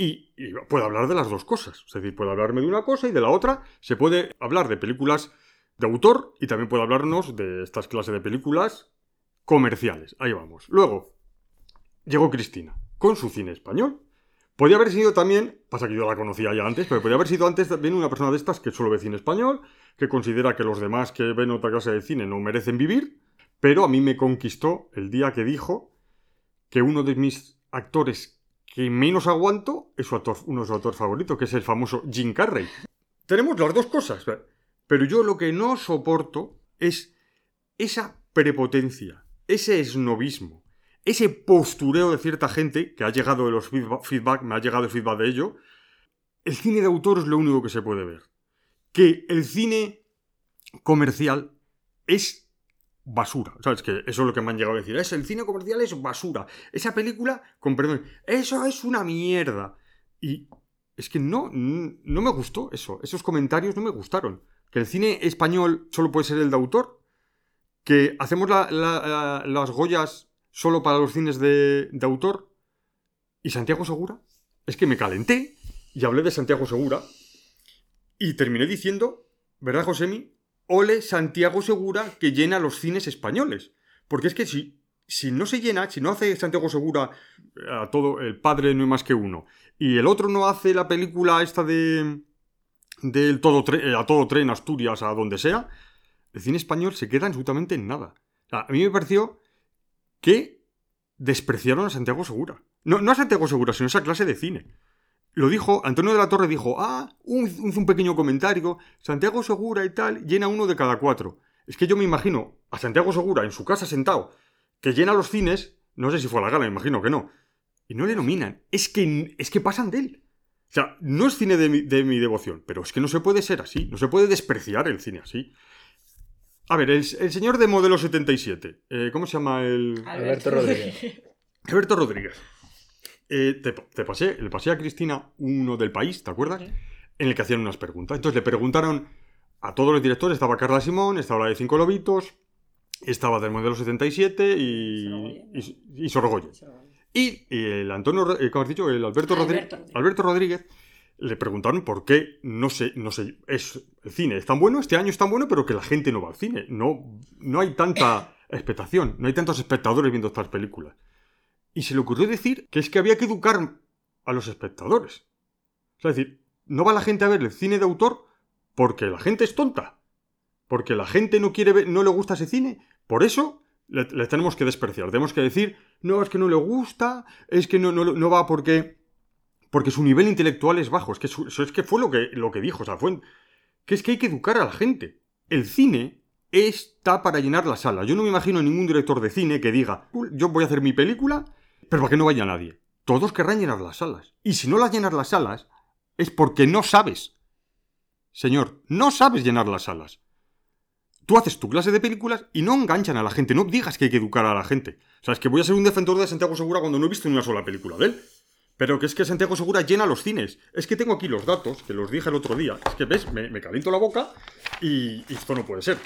Y, y puede hablar de las dos cosas. Es decir, puede hablarme de una cosa y de la otra. Se puede hablar de películas de autor y también puede hablarnos de estas clases de películas comerciales. Ahí vamos. Luego, llegó Cristina con su cine español. Podría haber sido también, pasa que yo la conocía ya antes, pero podría haber sido antes también una persona de estas que solo ve cine español, que considera que los demás que ven otra clase de cine no merecen vivir, pero a mí me conquistó el día que dijo que uno de mis actores que menos aguanto es su actor, uno de sus actores favoritos, que es el famoso Jim Carrey. Tenemos las dos cosas, pero yo lo que no soporto es esa prepotencia, ese esnovismo, ese postureo de cierta gente que ha llegado de los feedba- feedback, me ha llegado el feedback de ello. El cine de autor es lo único que se puede ver. Que el cine comercial es basura. ¿Sabes? Que eso es lo que me han llegado a decir. Es el cine comercial es basura. Esa película, con perdón, eso es una mierda. Y es que no, no me gustó eso. Esos comentarios no me gustaron. Que el cine español solo puede ser el de autor. Que hacemos la- la- la- las Goyas solo para los cines de, de autor. Y Santiago Segura. Es que me calenté y hablé de Santiago Segura. Y terminé diciendo, ¿verdad, Josemi? Ole Santiago Segura que llena los cines españoles. Porque es que si, si no se llena, si no hace Santiago Segura eh, a todo, el padre no hay más que uno, y el otro no hace la película esta de del todo eh, a todo tren, Asturias, a donde sea, el cine español se queda absolutamente en nada. A mí me pareció que despreciaron a Santiago Segura. No, no a Santiago Segura, sino a esa clase de cine. Lo dijo, Antonio de la Torre dijo, ah, un, un pequeño comentario, Santiago Segura y tal, llena uno de cada cuatro. Es que yo me imagino a Santiago Segura en su casa sentado, que llena los cines, no sé si fue a la gala, me imagino que no, y no le nominan. Es que, es que pasan de él. O sea, no es cine de mi, de mi devoción, pero es que no se puede ser así, no se puede despreciar el cine así. A ver, el, el señor de modelo 77, eh, ¿cómo se llama el...? Alberto Rodríguez. Alberto Rodríguez. Eh, te, te pasé, le pasé a Cristina uno del país, ¿te acuerdas? En el que hacían unas preguntas. Entonces le preguntaron a todos los directores, estaba Carla Simón, estaba la de Cinco Lobitos, estaba del modelo 77 y, y, y Sorogoyen. Y el Antonio, eh, ¿cómo has dicho? El Alberto, Rodríguez, Alberto Rodríguez. Alberto Rodríguez le preguntaron por qué no sé, no sé, es el cine es tan bueno, este año es tan bueno, pero que la gente no va al cine. No, no hay tanta expectación, no hay tantos espectadores viendo estas películas. Y se le ocurrió decir que es que había que educar a los espectadores. O sea, es decir, no va la gente a ver el cine de autor porque la gente es tonta. Porque la gente no quiere ver, no le gusta ese cine. Por eso le, tenemos que despreciar. Tenemos que decir, no, es que no le gusta, es que no, no, no va porque. Porque su nivel intelectual es bajo. Es que, su- es que fue lo que, lo que dijo. O sea, fue. Que es que hay que educar a la gente. El cine está para llenar la sala. Yo no me imagino ningún director de cine que diga, yo voy a hacer mi película, pero para que no vaya nadie. Todos querrán llenar las salas. Y si no las llenas las salas, es porque no sabes. Señor, no sabes llenar las salas. Tú haces tu clase de películas y no enganchan a la gente. No digas que hay que educar a la gente. O sea, es que voy a ser un defensor de Santiago Segura cuando no he visto ni una sola película de él. Pero que es que Santiago Segura llena los cines. Es que tengo aquí los datos, que los dije el otro día. Es que, ¿ves? Me, caliento la boca y esto no puede ser.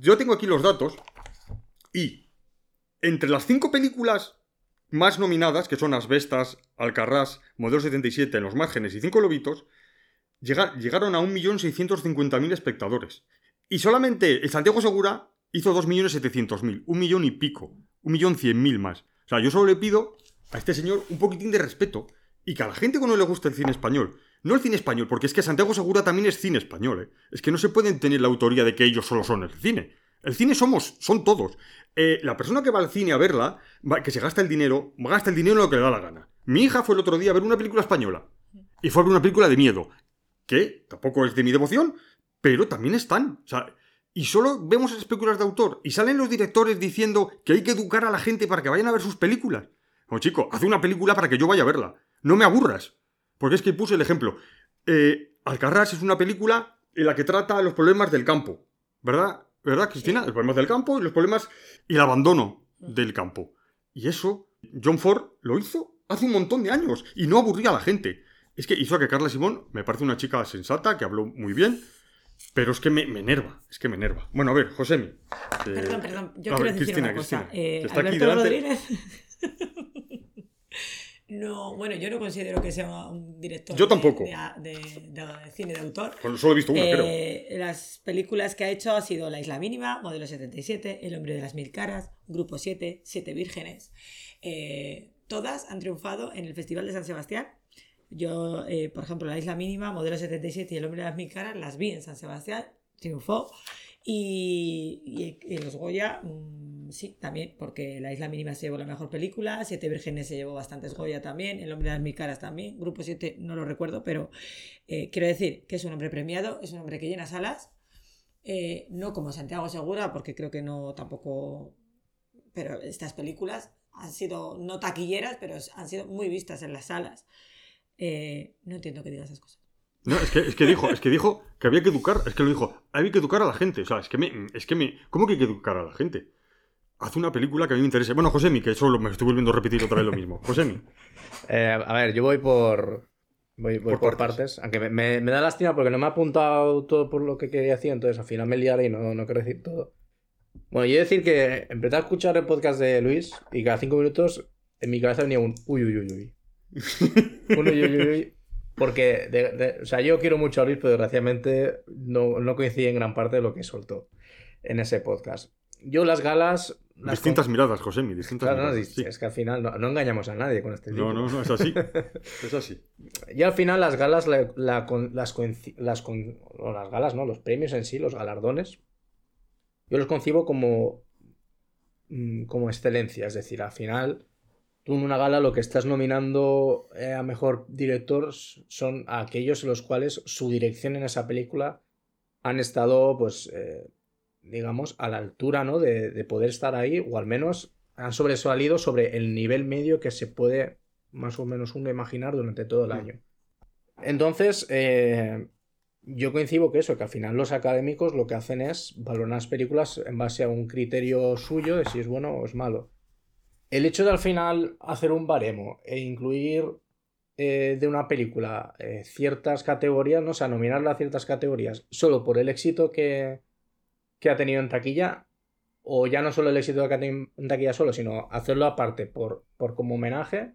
Yo tengo aquí los datos y entre las cinco películas más nominadas, que son Asbestas, Alcarrás, Modelo 77, En los márgenes y Cinco lobitos, llega- llegaron a 1.650.000 espectadores. Y solamente el Santiago Segura hizo 2.700.000, un millón y pico, un millón cien mil más. O sea, yo solo le pido a este señor un poquitín de respeto y que a la gente que no le gusta el cine español, no el cine español, porque es que Santiago Segura también es cine español, ¿eh? es que no se pueden tener la autoría de que ellos solo son el cine. El cine somos, son todos. Eh, la persona que va al cine a verla, que se gasta el dinero, gasta el dinero en lo que le da la gana. Mi hija fue el otro día a ver una película española y fue a ver una película de miedo, que tampoco es de mi devoción, pero también están. O sea, y solo vemos esas películas de autor y salen los directores diciendo que hay que educar a la gente para que vayan a ver sus películas. No, chico, haz una película para que yo vaya a verla. No me aburras. Porque es que puse el ejemplo. Eh, Alcarrás es una película en la que trata los problemas del campo. ¿Verdad? ¿Verdad, Cristina? Los problemas del campo y los problemas y el abandono del campo. Y eso, John Ford lo hizo hace un montón de años y no aburría a la gente. Es que hizo a que Carla Simón me parece una chica sensata, que habló muy bien, pero es que me, me enerva, es que me enerva. Bueno, a ver, Josemi. eh, Perdón, perdón. Yo quiero ver, decir Cristina, una cosa. Cristina, Eh, está aquí Alberto delante. Rodríguez. no, bueno, yo no considero que sea un director Yo de- tampoco. De, de- de cine de autor. Solo he visto una, creo. Eh, las películas que ha hecho ha sido La Isla Mínima, Modelo 77, El Hombre de las Mil Caras, Grupo 7, Siete Vírgenes. Eh, todas han triunfado en el Festival de San Sebastián. Yo, eh, por ejemplo, La Isla Mínima, Modelo 77 y El Hombre de las Mil Caras las vi en San Sebastián, triunfó. Y, los Goya, mm, sí, también, porque La Isla Mínima se llevó la mejor película, Siete Vírgenes se llevó bastantes Goya también, El Hombre de las Mil Caras también, Grupo 7 no lo recuerdo, pero eh, quiero decir que es un hombre premiado, es un hombre que llena salas, eh, no como Santiago Segura, porque creo que no tampoco. Pero estas películas han sido no taquilleras, pero han sido muy vistas en las salas. Eh, no entiendo que diga esas cosas. No, es que, es que dijo, es que dijo que había que educar, es que lo dijo, había que educar a la gente. O sea, es que me, es que me, ¿cómo que hay que educar a la gente? Haz una película que a mí me interese. Bueno, Josemi, que eso me estoy volviendo a repetir otra vez lo mismo. Josemi. Eh, a ver, yo voy por. Voy, voy Por por, partes. partes. Aunque me, me- me da lástima porque no me ha apuntado todo por lo que quería decir, entonces al final me liaré y no, no quiero decir todo. Bueno, yo decir que empecé a escuchar el podcast de Luis y cada cinco minutos en mi cabeza venía un uy, uy, uy, uy. un uy, uy, uy. Porque, de- de- o sea, yo quiero mucho a Luis, pero desgraciadamente no, no coincide en gran parte de lo que soltó en ese podcast. Yo las galas... las Distintas miradas, Josemi, distintas Claro, no, miradas. es sí. es que al final no, no engañamos a nadie con este No, tipo. no, no, es así. Es así. Y al final las galas, la- la con- las, las, con- las galas, ¿no? Los premios en sí, los galardones, yo los concibo como, mm, como excelencia. Es decir, al final tú en una gala lo que estás nominando eh, a mejor director son aquellos en los cuales su dirección en esa película han estado, pues, eh, digamos, a la altura, ¿no? De, de, poder estar ahí, o al menos han sobresalido sobre el nivel medio que se puede más o menos uno imaginar durante todo el año. Entonces, eh, yo coincido que eso, que al final los académicos lo que hacen es valorar las películas en base a un criterio suyo de si es bueno o es malo. El hecho de al final hacer un baremo e incluir eh, de una película eh, ciertas categorías, no o sea, nominarla a ciertas categorías solo por el éxito que, que ha tenido en taquilla, o ya no solo el éxito que ha tenido en taquilla solo, sino hacerlo aparte por, por como homenaje,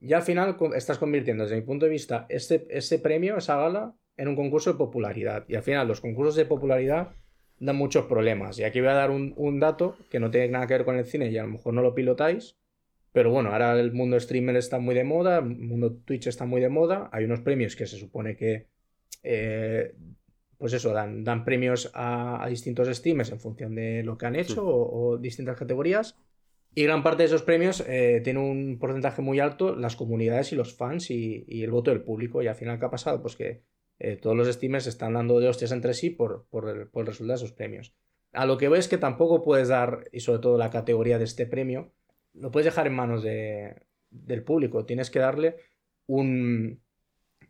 ya al final estás convirtiendo, desde mi punto de vista, ese, ese premio, esa gala, en un concurso de popularidad. Y al final los concursos de popularidad dan muchos problemas. Y aquí voy a dar un, dato que no tiene nada que ver con el cine y a lo mejor no lo pilotáis. Pero bueno, ahora el mundo streamer está muy de moda, el mundo Twitch está muy de moda. Hay unos premios que se supone que, eh, pues eso, dan, dan premios a, distintos streamers en función de lo que han hecho o, distintas categorías. Y gran parte de esos premios eh, tiene un porcentaje muy alto las comunidades y los fans y, y, el voto del público. Y al final, ¿qué ha pasado? Pues que eh, todos los streamers están dando de hostias entre sí por, el, resultado de esos premios. A lo que veo es que tampoco puedes dar, y sobre todo la categoría de este premio, lo puedes dejar en manos de, del público. Tienes que darle un.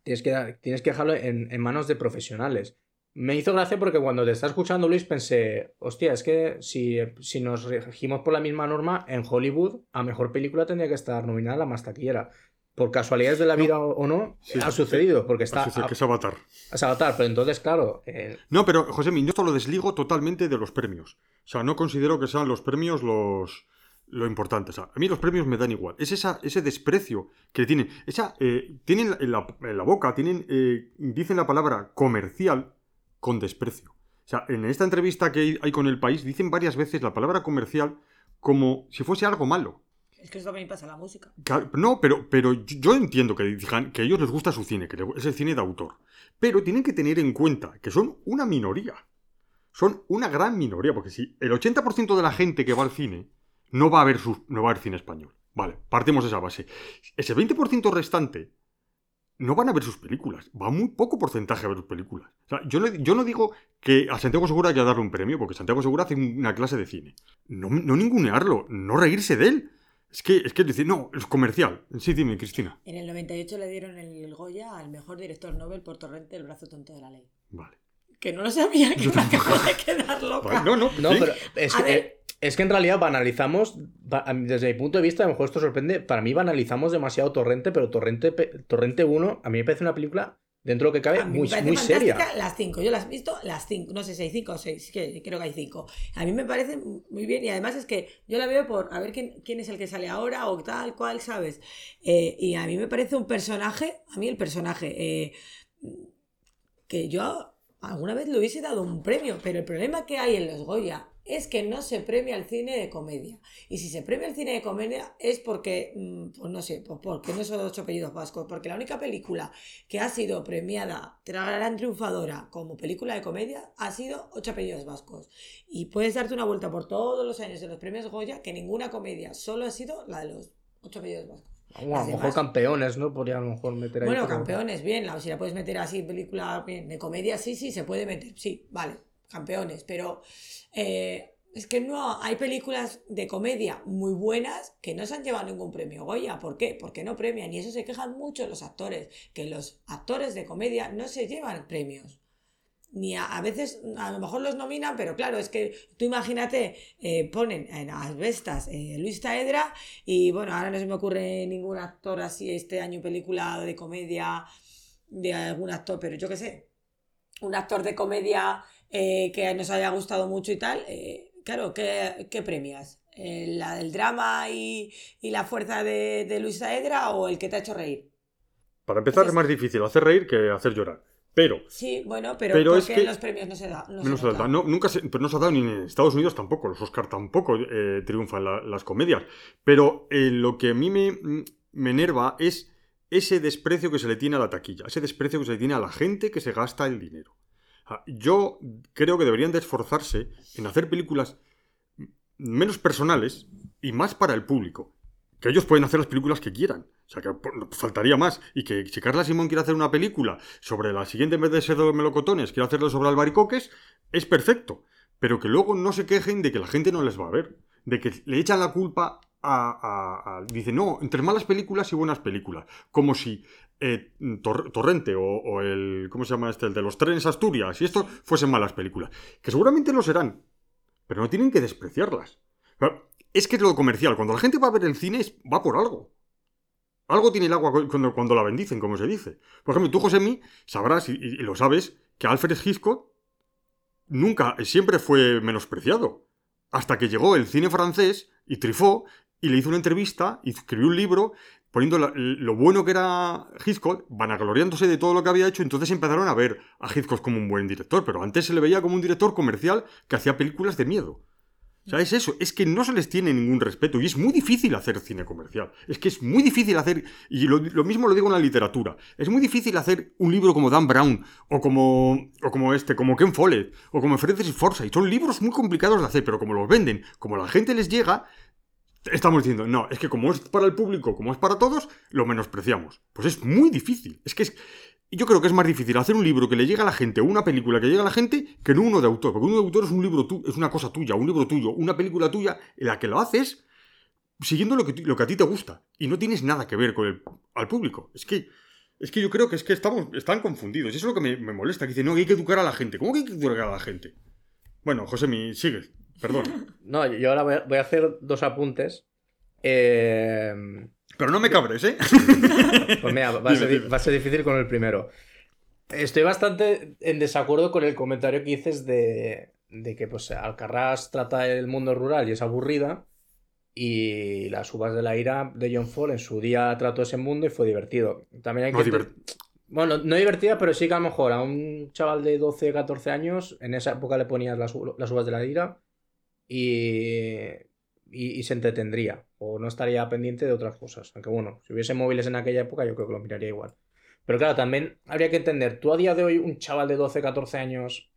Tienes que, tienes que dejarlo en, en, manos de profesionales. Me hizo gracia porque cuando te está escuchando Luis pensé, hostia, es que si, si nos regimos por la misma norma, en Hollywood a mejor película tendría que estar nominada la más taquillera por casualidades de la vida o no, ha sucedido, porque está... que es Avatar. Es Avatar, pero entonces, claro... No, pero, José, yo esto lo desligo totalmente de los premios. O sea, no considero que sean los premios los lo importante. O sea, a mí los premios me dan igual. Es esa, ese desprecio que tienen. Esa, eh, tienen en la, en la, boca, tienen, eh, dicen la palabra comercial con desprecio. O sea, en esta entrevista que hay con el país, dicen varias veces la palabra comercial como si fuese algo malo. Es que eso también pasa en la música. No, pero, pero yo entiendo que, que a ellos les gusta su cine, que es el cine de autor. Pero tienen que tener en cuenta que son una minoría. Son una gran minoría, porque si el 80% de la gente que va al cine no va a ver, no va a ver cine español. Vale, partimos de esa base. Ese 20% restante no van a ver sus películas. Va muy poco porcentaje a ver sus películas. yo, no, yo no digo que a Santiago Segura hay que darle un premio, porque Santiago Segura hace una clase de cine. No, no ningunearlo, no reírse de él. Es que, es que decir, no, es comercial. Sí, dime, Cristina. En el 98 le dieron el Goya al mejor director Nobel por Torrente, El brazo tonto de la ley. Vale. Que no lo sabía, que me acabo de quedar loca. no, no, no, pero es que, es que en realidad banalizamos, desde mi punto de vista, a lo mejor esto sorprende, para mí banalizamos demasiado Torrente, pero Torrente, Torrente 1 a mí me parece una película dentro de lo que cabe, muy, muy seria. Las cinco, yo las he visto, las cinco, no sé si hay cinco o seis, que creo que hay cinco. A mí me parece muy bien y además es que yo la veo por a ver quién, quién es el que sale ahora o tal cual, ¿sabes? Eh, y a mí me parece un personaje, a mí el personaje, eh, que yo alguna vez le hubiese dado un premio, pero el problema que hay en los Goya es que no se premia el cine de comedia. Y si se premia el cine de comedia es porque, mm, pues no sé, pues porque no son ocho apellidos vascos, porque la única película que ha sido premiada, gran triunfadora como película de comedia, ha sido ocho apellidos vascos. Y puedes darte una vuelta por todos los años de los premios Goya que ninguna comedia solo ha sido la de los ocho apellidos vascos. a lo mejor campeones, ¿no? Podría a lo mejor meter ahí. Bueno, campeones, bien. si la puedes meter así, película de comedia, sí, sí, se puede meter. Sí, vale campeones, pero eh, es que no hay películas de comedia muy buenas que no se han llevado ningún premio Goya. ¿Por qué? Porque no premian. Y eso se quejan mucho los actores, que los actores de comedia no se llevan premios. Ni a, veces, a lo mejor los nominan, pero claro, es que tú imagínate, eh, ponen en asbestas eh, Luis Taedra y bueno, ahora no se me ocurre ningún actor así este año película de comedia de algún actor, pero yo qué sé, un actor de comedia eh, que nos haya gustado mucho y tal, eh, claro, ¿qué, premias? Eh, ¿La del drama y, la fuerza de, de Luisa Edra o el que te ha hecho reír? Para empezar es más difícil hacer reír que hacer llorar. Pero. Sí, bueno, pero, pero es que los premios no se da. No se, da. nunca se, pero no se ha dado ni en Estados Unidos tampoco. Los Oscar tampoco triunfan las comedias. Pero lo que a mí me, me enerva es ese desprecio que se le tiene a la taquilla. Ese desprecio que se le tiene a la gente que se gasta el dinero. Yo creo que deberían de esforzarse en hacer películas menos personales y más para el público. que ellos pueden hacer las películas que quieran. O sea, que faltaría más. Y que si Carla Simón quiere hacer una película sobre la siguiente, en vez de ser de melocotones, quiere hacerlo sobre albaricoques, es perfecto. Pero que luego no se quejen de que la gente no les va a ver. De que le echan la culpa a. dice, no, entre malas películas y buenas películas. Como si eh, Torrente o, el. ¿Cómo se llama este? El de los trenes Asturias. Y esto fuesen malas películas. Que seguramente lo serán. Pero no tienen que despreciarlas. Es que es lo comercial. Cuando la gente va a ver el cine, va por algo. Algo tiene el agua cuando, la bendicen, como se dice. Por ejemplo, tú, José Mí, sabrás, y, y, lo sabes, que Alfred Hitchcock nunca, siempre fue menospreciado. Hasta que llegó el cine francés y Trifó y le hizo una entrevista y escribió un libro poniendo lo bueno que era Hitchcock, vanagloriándose de todo lo que había hecho, entonces empezaron a ver a Hitchcock como un buen director, pero antes se le veía como un director comercial que hacía películas de miedo. O sea, es eso, es que no se les tiene ningún respeto y es muy difícil hacer cine comercial. Es que es muy difícil hacer, y lo, mismo lo digo en la literatura, es muy difícil hacer un libro como Dan Brown o como, o como este, como Ken Follett o como Francis Forsyth. Son libros muy complicados de hacer, pero como los venden, como la gente les llega, estamos diciendo, no, es que como es para el público, como es para todos, lo menospreciamos. Pues es muy difícil. Es que es, yo creo que es más difícil hacer un libro que le llegue a la gente o una película que llegue a la gente que no uno de autor. Porque uno de autor es un libro es una cosa tuya, un libro tuyo, una película tuya en la que lo haces siguiendo lo que, a ti te gusta. Y no tienes nada que ver con el al público. Es que, es que yo creo que es que estamos, están confundidos. Y eso es lo que me, molesta. Que dicen, no, hay que educar a la gente. ¿Cómo que hay que educar a la gente? Bueno, José, mi, sigue. Perdón. No, yo ahora voy a, hacer dos apuntes. Eh, Pero no me cabres, ¿eh? Pues mira, va a, ser, difícil con el primero. Estoy bastante en desacuerdo con el comentario que dices de, de que pues, Alcarrás trata el mundo rural y es aburrida. Y las uvas de la ira de John Ford en su día trató ese mundo y fue divertido. También hay que. Bueno, no divertida, pero sí que a lo mejor a un chaval de 12, 14 años, en esa época le ponías las, las uvas de la ira y, y, se entretendría o no estaría pendiente de otras cosas. Aunque bueno, si hubiese móviles en aquella época yo creo que lo miraría igual. Pero claro, también habría que entender, tú a día de hoy un chaval de 12, 14 años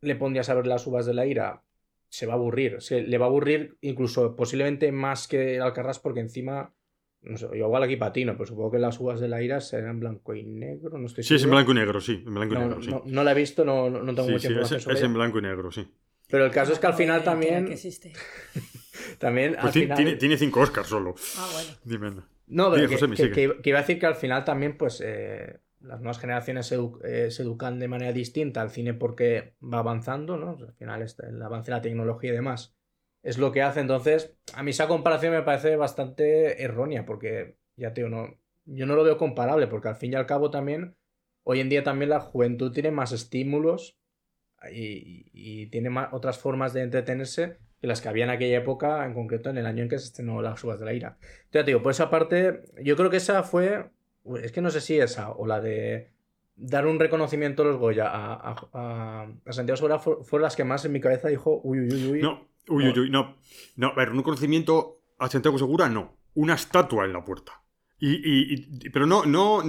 le pondrías a ver las uvas de la ira, se va a aburrir, se, le va a aburrir incluso posiblemente más que el Alcarrás porque encima no sé, yo igual aquí patino, pero supongo que las uvas de la ira serán blanco y negro, no estoy Sí, es en blanco y negro, sí, en blanco y negro, sí. no, la he visto, no, no tengo mucha información es, es en blanco y negro, sí. Pero el caso es que al final también. existe. también. Pues tiene, cinco Oscars solo. Ah, bueno. Dime. No, pero que, iba a decir que al final también, pues. Eh, las nuevas generaciones eh, se, educan de manera distinta al cine porque va avanzando, ¿no? al final este, el avance de la tecnología y demás es lo que hace. Entonces, a mí esa comparación me parece bastante errónea porque, ya te digo, no, yo no lo veo comparable porque al fin y al cabo también, hoy en día también la juventud tiene más estímulos y, tiene otras formas de entretenerse que las que había en aquella época, en concreto en el año en que se estrenó Las Uvas de la Ira. Entonces, digo, por esa parte, yo creo que esa fue, es que no sé si esa o la de dar un reconocimiento a los Goya a, Santiago Segura fueron las que más en mi cabeza dijo, uy, uy, uy, uy. No, uy, uy, uy, no. No, a ver, un reconocimiento a Santiago Segura, no. Una estatua en la puerta. Y, pero no, no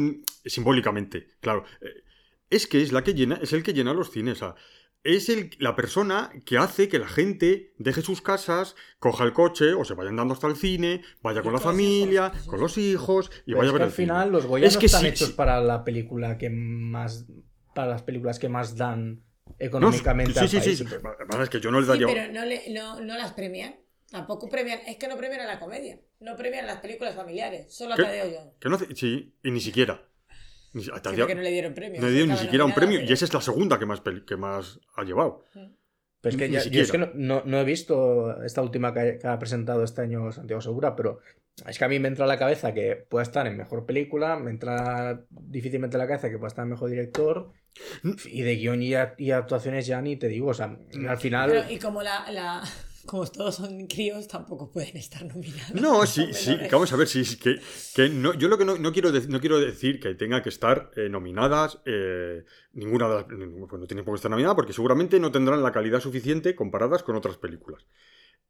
simbólicamente, claro. Eh, es que es la que llena, es el que llena los cines. O es el, la persona que hace que la gente deje sus casas, coja el coche o se vaya andando hasta el cine, vaya con la familia, con los hijos y vaya a ver al final los Goya no están hechos para la película que más para las películas que más dan económicamente sí, sí, sí, sí, es que yo no les daría... pero no, no, las premian. Tampoco premian, es que no premian a la comedia, no premian las películas familiares, solo a Tadeo yo. Que no, sí, y ni siquiera. Ni, que no le dieron premio. No le dieron ni siquiera un premio. Y esa es la segunda que más, que más ha llevado. Pero es que, yo es que no, no, he visto esta última que, ha presentado este año Santiago Segura, pero es que a mí me entra a la cabeza que pueda estar en mejor película, me entra difícilmente a la cabeza que pueda estar en mejor director, y de guion y, y actuaciones ya ni te digo, o sea, al final... y como la como todos son críos, tampoco pueden estar nominados. No, sí, sí, vamos a ver, sí, que, que no, yo lo que no, quiero no quiero decir que tenga que estar eh, nominadas eh, ninguna de las... Pues no tienen por qué estar nominada porque seguramente no tendrán la calidad suficiente comparadas con otras películas.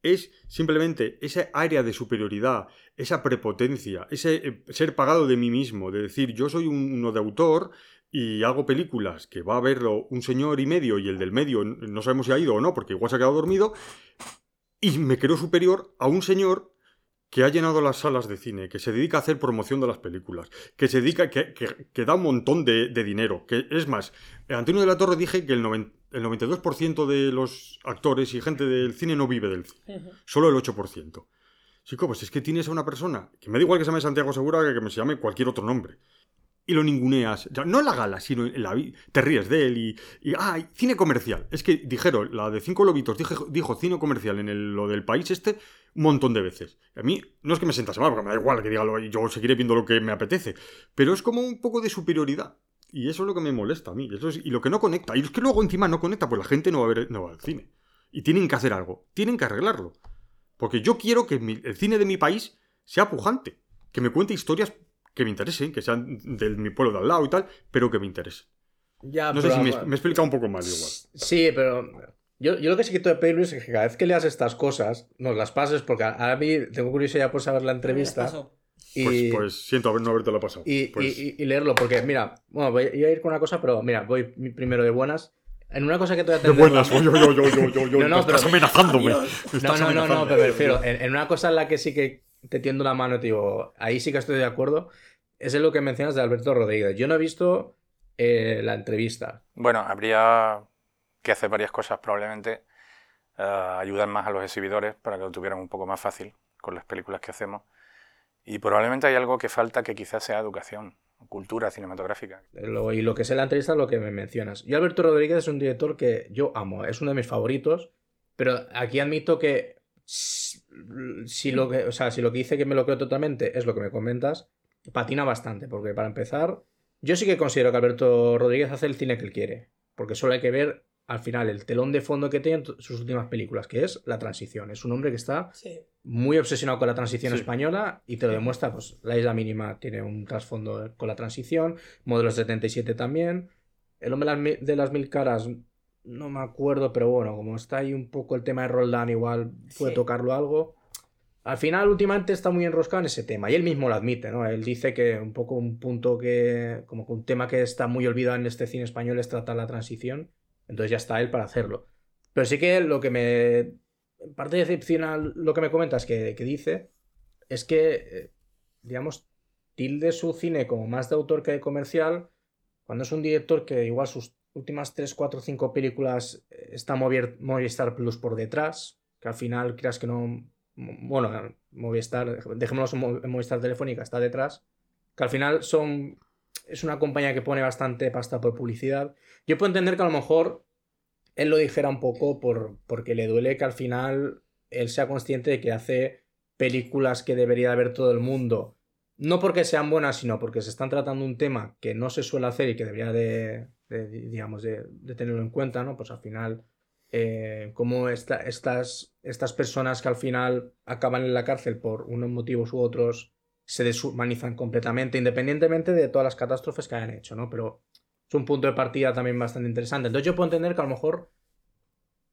Es simplemente esa área de superioridad, esa prepotencia, ese eh, ser pagado de mí mismo, de decir yo soy uno de autor y hago películas que va a verlo un señor y medio y el del medio no sabemos si ha ido o no porque igual se ha quedado dormido y me creo superior a un señor que ha llenado las salas de cine, que se dedica a hacer promoción de las películas, que se dedica, que, que, que da un montón de, de, dinero. Que, es más, Antonio de la Torre dije que el, 90, el 92% de los actores y gente del cine no vive del cine, uh -huh. solo el 8%. Chico, pues es que tienes a una persona, que me da igual que se llame Santiago Segura que que me se llame cualquier otro nombre. Y lo ninguneas, no en la gala, sino en la te ríes de él y, y ah, cine comercial. Es que dijeron, la de Cinco Lobitos dije, dijo cine comercial en lo del país este un montón de veces. A mí no es que me sentase mal, porque me da igual que diga lo, yo seguiré viendo lo que me apetece, pero es como un poco de superioridad. Y eso es lo que me molesta a mí. Y lo que no conecta. Y es que luego encima no conecta, pues la gente no va a ver al cine. Y tienen que hacer algo. Tienen que arreglarlo. Porque yo quiero que el cine de mi país sea pujante. Que me cuente historias que me interesen, que sean de mi pueblo de al lado y tal, pero que me interesen. Ya, no sé si me, me, he explicado un poco mal igual. Sí, pero yo, yo lo que sí que te pedir, Luis, es que cada vez que leas estas cosas, nos las pases, porque a, a mí tengo curiosidad por saber la entrevista. Y, pues, pues, siento haber no haberte la pasado. Y, pues... y, y, leerlo, porque mira, bueno, voy a ir con una cosa, pero mira, voy primero de buenas. En una cosa que te voy a tener... De buenas, yo, yo, yo, yo, yo, yo, no, no, estás pero... amenazándome. No, no, no, no, pero me refiero, en, en, una cosa en la que sí que te tiendo la mano, digo, ahí sí que estoy de acuerdo, es lo que mencionas de Alberto Rodríguez. Yo no he visto eh, la entrevista. Bueno, habría que hacer varias cosas, probablemente uh, ayudar más a los exhibidores para que lo tuvieran un poco más fácil con las películas que hacemos. Y probablemente hay algo que falta que quizás sea educación, cultura cinematográfica. Lo, y lo que es en la entrevista es lo que me mencionas. Yo Alberto Rodríguez es un director que yo amo, es uno de mis favoritos, pero aquí admito que si lo que, o sea, si lo que dice que me lo creo totalmente es lo que me comentas, patina bastante, porque para empezar, yo sí que considero que Alberto Rodríguez hace el cine que él quiere, porque solo hay que ver al final el telón de fondo que tiene en sus últimas películas, que es la transición. Es un hombre que está sí. muy obsesionado con la transición Sí. española y te lo demuestra, pues la isla mínima tiene un trasfondo con la transición, Modelo 77 también, El hombre de las mil- de las mil caras, no me acuerdo, pero bueno, como está ahí un poco el tema de Roldán, igual puede Sí. tocarlo algo. Al final, últimamente está muy enroscado en ese tema y él mismo lo admite, ¿no? Él dice que un poco un punto que, como que un tema que está muy olvidado en este cine español es tratar la transición, entonces ya está él para hacerlo. Pero sí que lo que me, en parte decepciona lo que me comentas que, que dice, es que, eh, digamos, tilde su cine como más de autor que de comercial, cuando es un director que igual sus últimas 3, 4, 5 películas eh, está Movistar Plus por detrás, que al final creas que no... Bueno, Movistar, dejémoslo en Mo- en Movistar Telefónica, está detrás, que al final son... Es una compañía que pone bastante pasta por publicidad. Yo puedo entender que a lo mejor él lo dijera un poco por, porque le duele que al final él sea consciente de que hace películas que debería de ver todo el mundo. No porque sean buenas, sino porque se están tratando un tema que no se suele hacer y que debería de, de, digamos, de, de tenerlo en cuenta, ¿no? Pues al final, eh, esta, estas, estas personas que al final acaban en la cárcel por unos motivos u otros se deshumanizan completamente, independientemente de todas las catástrofes que hayan hecho, ¿no? Pero es un punto de partida también bastante interesante. Entonces yo puedo entender que a lo mejor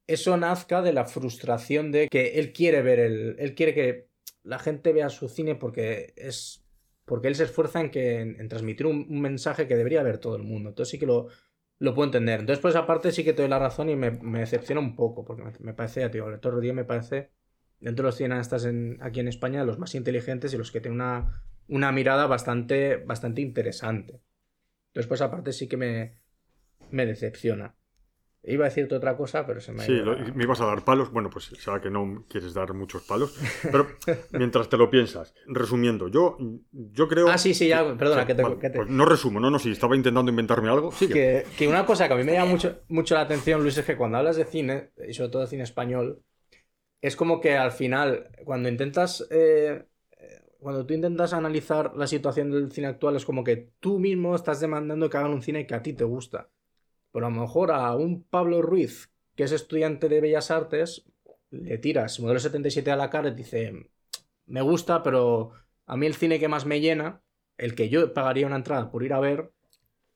eso nazca de la frustración de que él quiere ver el. Él quiere que la gente vea su cine porque es. Porque él se esfuerza en que. en, transmitir un, mensaje que debería ver todo el mundo. Entonces sí que lo, lo puedo entender. Entonces, por esa parte sí que te doy la razón y me, me decepciona un poco. Porque me, me parece, digo, el Rodríguez me parece. Dentro de los cineastas en, aquí en España, los más inteligentes y los que tienen una, una mirada bastante, bastante interesante. Entonces, por esa parte sí que me, me decepciona. Iba a decirte otra cosa, pero se me ha Sí, ido lo- la- me ibas a dar palos. Bueno, pues será que no quieres dar muchos palos. Pero mientras te lo piensas, resumiendo, yo, yo creo. Ah, sí, sí, ya, perdona, que te- vale, que te- pues no resumo, no, no, sí, estaba intentando inventarme algo. Sigue. que, que una cosa que a mí me llama mucho, mucho la atención, Luis, es que cuando hablas de cine, y sobre todo de cine español, es como que al final, cuando intentas. eh, cuando tú intentas analizar la situación del cine actual, es como que tú mismo estás demandando que hagan un cine que a ti te gusta. Pero a lo mejor a un Pablo Ruiz, que es estudiante de Bellas Artes, le tiras modelo 77 a la cara y dice: Me gusta, pero a mí el cine que más me llena, el que yo pagaría una entrada por ir a ver,